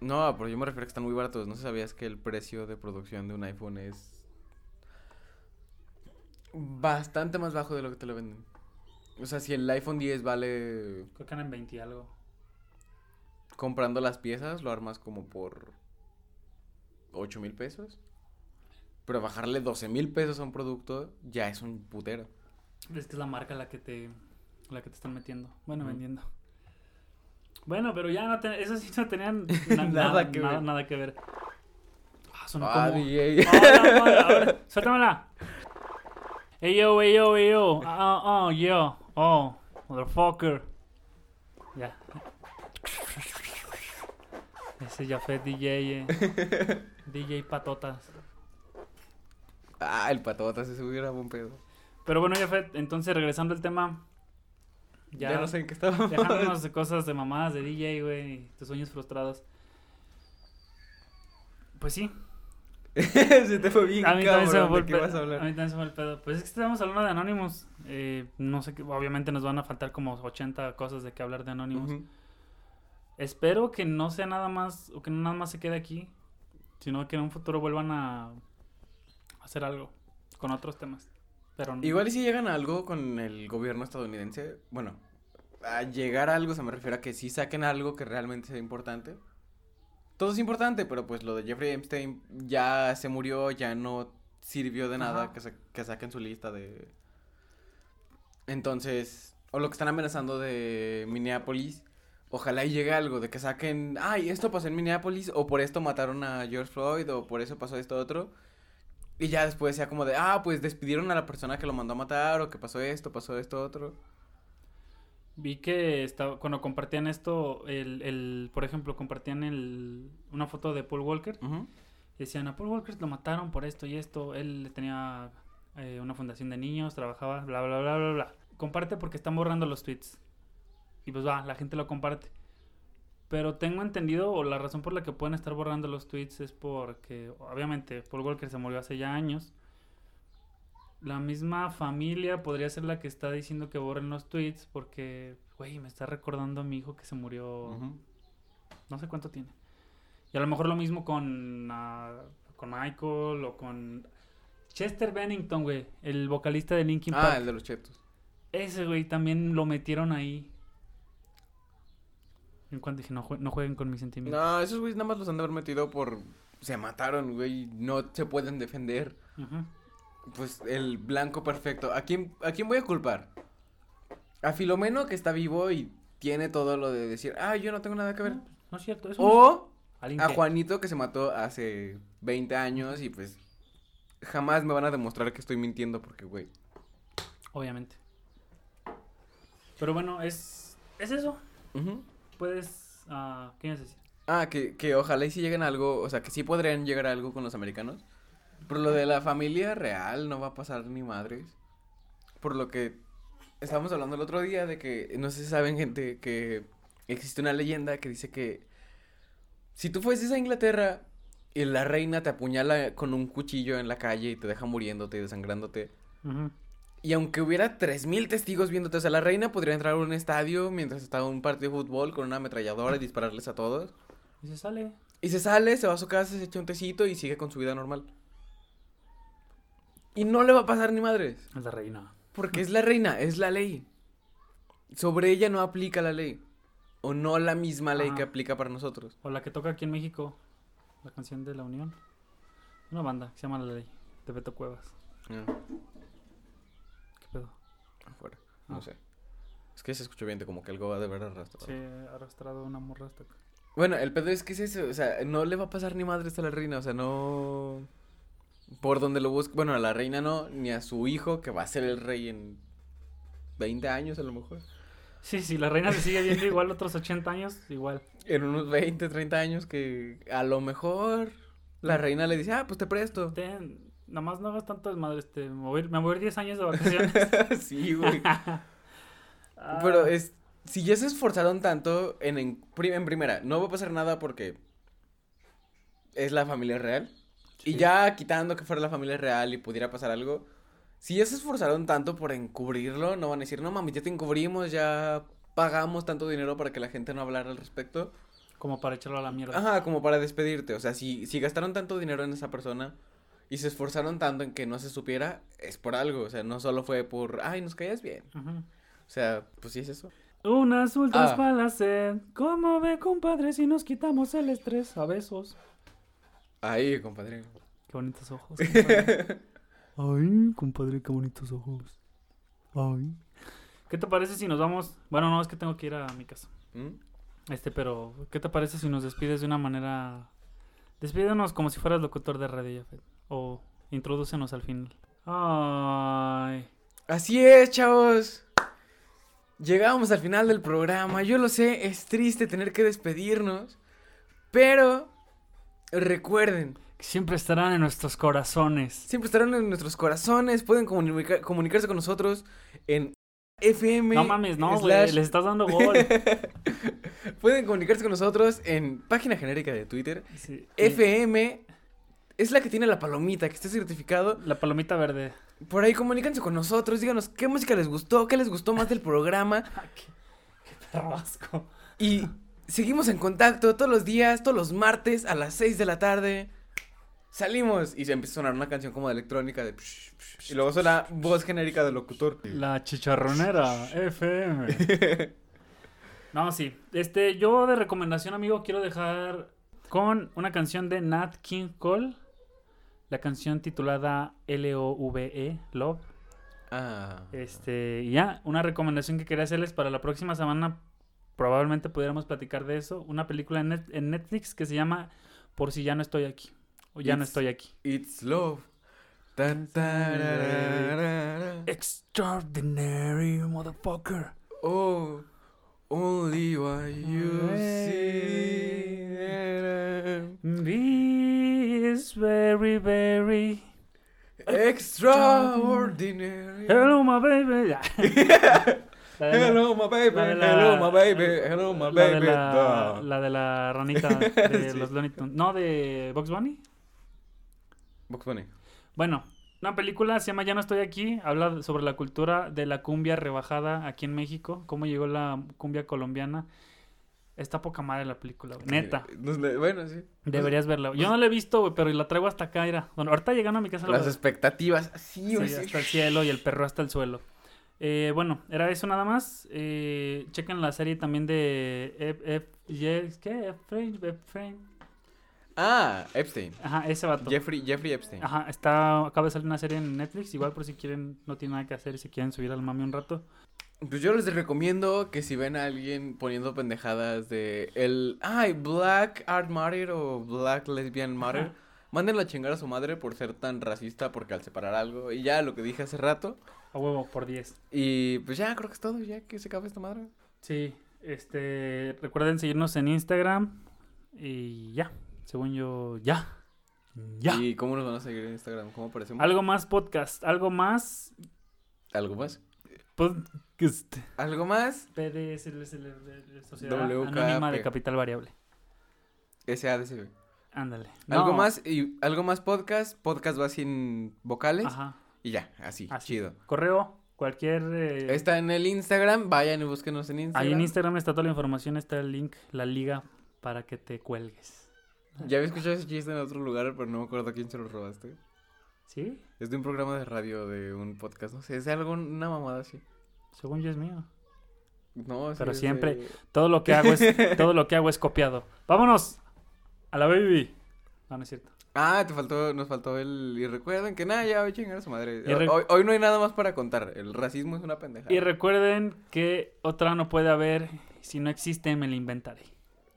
No, pero yo me refiero a que están muy baratos. No sabías que el precio de producción de un iPhone es bastante más bajo de lo que te lo venden. O sea, si el iPhone 10 vale Creo que eran en 20 y algo. comprando las piezas, lo armas como por 8 mil pesos. Pero bajarle 12 mil pesos a un producto ya es un putero. Es que es la marca la que te, la que te están metiendo. Bueno, vendiendo. Bueno, pero ya no te, eso sí no tenían na- Nada que nada, ver. nada que ver. Ah, sonó Ah, como... DJ. ¡Hola, suéltamela. Ey, yo, ey, yo, ey, yo. Ah, ah, yo. Oh, motherfucker. Ya. Ese ya fue DJ, eh. DJ Patotas. Ah, el patotas, ese hubiera buen pedo. Pero bueno, ya fue. Entonces, regresando al tema. Ya, no sé en qué estaba. Dejándonos de cosas de mamadas de DJ, güey, y tus sueños frustrados. Pues sí, se te fue bien, a mí también se me cabrón, fue ¿de el qué pedo. vas a A mí hablar? también se me fue el pedo. Pues es que estamos hablando de Anonymous. Eh, no sé qué, obviamente nos van a faltar como 80 cosas de que hablar de Anonymous. Espero que no sea nada más, o que no nada más se quede aquí, sino que en un futuro vuelvan a hacer algo con otros temas. Pero no- Igual y si llegan a algo con el gobierno estadounidense, bueno, a llegar a algo se me refiere a que sí saquen algo que realmente sea importante. Todo es importante, pero pues lo de Jeffrey Epstein ya se murió, ya no sirvió de nada Ajá. que, sa- que saquen su lista de... Entonces, o lo que están amenazando de Minneapolis, ojalá y llegue algo, de que saquen, ay, esto pasó en Minneapolis, o por esto mataron a George Floyd, o por eso pasó esto otro. Y ya después sea como de, ah, pues despidieron a la persona que lo mandó a matar, o que pasó esto, pasó esto otro. Vi que estaba, cuando compartían esto, el, el, por ejemplo, compartían el, una foto de Paul Walker. Ujú. y decían, a Paul Walker lo mataron por esto y esto. Él tenía eh, una fundación de niños, trabajaba, bla, bla, bla, bla, bla. Comparte porque están borrando los tweets. Y pues va, la gente lo comparte. Pero tengo entendido, o la razón por la que pueden estar borrando los tweets es porque, obviamente, Paul Walker se murió hace ya años. La misma familia podría ser la que está diciendo que borren los tweets porque, güey, me está recordando a mi hijo que se murió no sé cuánto tiene. Y a lo mejor lo mismo con, ah, con Michael o con Chester Bennington, güey, el vocalista de Linkin Ah, Park. el de los chetos. Ese, güey, también lo metieron ahí. En cuanto dije, no, jue- no jueguen con mis sentimientos. No, esos güeyes nada más los han de haber metido por... Se mataron, güey, no se pueden defender. Pues el blanco perfecto. ¿A quién, ¿A quién voy a culpar? A Filomeno, que está vivo y tiene todo lo de decir, ah, yo no tengo nada que ver. No, no es cierto. Eso no es- O a Juanito, que se mató hace 20 años y pues jamás me van a demostrar que estoy mintiendo porque, güey. Obviamente. Pero bueno, es, es eso. Ujú. Puedes... ah, ¿Qué ibas a decir? Ah, que, que ojalá y si lleguen a algo, o sea, que sí podrían llegar a algo con los americanos. Pero lo de la familia real no va a pasar ni madres. Por lo que estábamos hablando el otro día de que, no sé si saben gente, que existe una leyenda que dice que si tú fueses a Inglaterra y la reina te apuñala con un cuchillo en la calle y te deja muriéndote y desangrándote, Ujú. Y aunque hubiera 3.000 testigos viéndote, o sea, la reina podría entrar a un estadio mientras estaba un partido de fútbol con una ametralladora y dispararles a todos. Y se sale. Y se sale, se va a su casa, se echa un tecito y sigue con su vida normal. Y no le va a pasar ni madres. Es la reina. Porque es la reina, es la ley. Sobre ella no aplica la ley. O no la misma ley que aplica para nosotros. O la que toca aquí en México. La canción de la Unión. Una banda que se llama La Ley. De Beto Cuevas. Ah. Afuera. No Ah. sé. Es que se escuchó bien, como que algo va de ver arrastrado. Sí, arrastrado una morra hasta acá. Bueno, el pedo es que es eso. O sea, no le va a pasar ni madres a la reina. O sea, no. Por donde lo busque. Bueno, a la reina no, ni a su hijo, que va a ser el rey en 20 años a lo mejor. Sí, sí, la reina se sigue viendo igual otros 80 años, igual. En unos 20, 30 años que a lo mejor la reina le dice, ah, pues te presto. Ten, nomás no hagas este, me voy, a ir- me ir 10 años de vacaciones. sí, güey. Ah, Pero es, si ya se esforzaron tanto en, en, en primera, no va a pasar nada porque es la familia real. Y ya quitando que fuera la familia real y pudiera pasar algo, si ya se esforzaron tanto por encubrirlo, no van a decir, no mami, ya te encubrimos, ya pagamos tanto dinero para que la gente no hablara al respecto. Como para echarlo a la mierda. Ajá, como para despedirte. O sea, si, si gastaron tanto dinero en esa persona y se esforzaron tanto en que no se supiera, es por algo. O sea, no solo fue por, ay, nos caías bien. O sea, pues sí es eso. Unas ultras Ah. para la sed. ¿Cómo ve, compadre, si nos quitamos el estrés a besos? Ahí, compadre. Qué bonitos ojos. compadre. Ay, compadre, qué bonitos ojos. Ay. ¿Qué te parece si nos vamos? Bueno, no, es que tengo que ir a mi casa. ¿Mm? Este, pero ¿qué te parece si nos despides de una manera... Despídenos como si fueras locutor de radio, Jafet. O introdúcenos al final. Ay. Así es, chavos. Llegamos al final del programa. Yo lo sé, es triste tener que despedirnos. Pero recuerden, Siempre estarán en nuestros corazones. siempre estarán en nuestros corazones. Pueden comunica- comunicarse con nosotros en FM. No mames, no, güey. slash- Les estás dando gol. Pueden comunicarse con nosotros en página genérica de Twitter. Sí. FM es la que tiene la palomita, que está certificado. La palomita verde. Por ahí comuníquense con nosotros, díganos qué música les gustó, qué les gustó más del programa. qué, qué perro asco. Y seguimos en contacto todos los días, todos los martes a las 6 de la tarde. Salimos y se empieza a sonar una canción como de electrónica de psh, psh, y luego suena voz genérica del locutor. La chicharronera FM. No, sí. Este, yo de recomendación, amigo, quiero dejar con una canción de Nat King Cole. La canción titulada L-O-V-E, Love. Ah. Este, y ya, una recomendación que quería hacerles para la próxima semana. Probablemente pudiéramos platicar de eso. Una película en, Net- en Netflix que se llama Por si ya no estoy aquí. O ya no estoy aquí. It's love. Tan, tararara. Extraordinary motherfucker. Oh, only what you see. This very, very. Extraordinary. Hello, my baby. Hello, my baby. la Hello, my baby. Hello, my baby. la, de la ranita de Sí. los Looney Tunes. No, de Box Bunny. Bugs Bunny. Bueno, una película se llama Ya no estoy aquí. Habla sobre la cultura de la cumbia rebajada aquí en México. Cómo llegó la cumbia colombiana. Está poca madre la película, güey. Neta. Bueno, sí. Deberías verla. Yo no la he visto, güey, pero la traigo hasta acá, mira. Bueno, ahorita llegando a mi casa la Las voy a- expectativas. Sí, güey, sí. hasta el cielo y el perro hasta el suelo. Eh, bueno, era eso nada más. Eh, chequen la serie también de Ep- Ye- ¿qué? Efraín. Ah, Epstein. Ajá, ese vato. Jeffrey, Jeffrey Epstein. Ajá, está, acaba de salir una serie en Netflix, igual por si quieren, no tienen nada que hacer y si quieren subir al mami un rato. Pues yo les recomiendo que si ven a alguien poniendo pendejadas de el, ay, Black Art Matter o Black Lesbian Matter, Ajá. mándenla a chingar a su madre por ser tan racista, porque al separar algo, y ya lo que dije hace rato, A huevo, por 10. y pues ya creo que es todo, ya que se acaba esta madre. Sí, este, recuerden seguirnos en Instagram y ya, según yo, ya. Ya. ¿Y cómo nos van a seguir en Instagram? ¿Cómo aparecemos? Algo más podcast, algo más ¿Algo más? podcast. ¿Algo más? PDS, Sociedad WKP. Anónima de Capital Variable. SADCB. Ándale. ¿Algo más? Y algo más podcast, podcast va sin vocales, Ajá. y ya, así, Así. chido. Correo, cualquier... eh, Está en el Instagram, vayan y búsquenos en Instagram. Ahí en Instagram está toda la información, está el link, la liga para que te cuelgues. Ya había escuchado ese chiste en otro lugar, pero no me acuerdo a quién se lo robaste. ¿Sí? Es de un programa de radio, de un podcast, no sé, es de algo, una mamada así. Según yo es mío. No, Pero siempre- de- Todo lo que hago es, todo lo que hago es copiado. ¡Vámonos! A la baby. No, no es cierto. Ah, te faltó, nos faltó el... Y recuerden que nada, ya voy a chingar a su madre. Re- Hoy, hoy no hay nada más para contar, el racismo es una pendeja. Y recuerden que otra no puede haber. Si no existe, me la inventaré.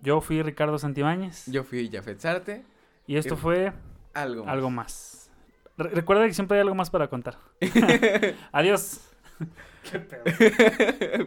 Yo fui Ricardo Santibáñez. Yo fui Jafet Sarte, Y esto y- fue algo más. algo más. Re- recuerda que siempre hay algo más para contar. Adiós. Qué pedo.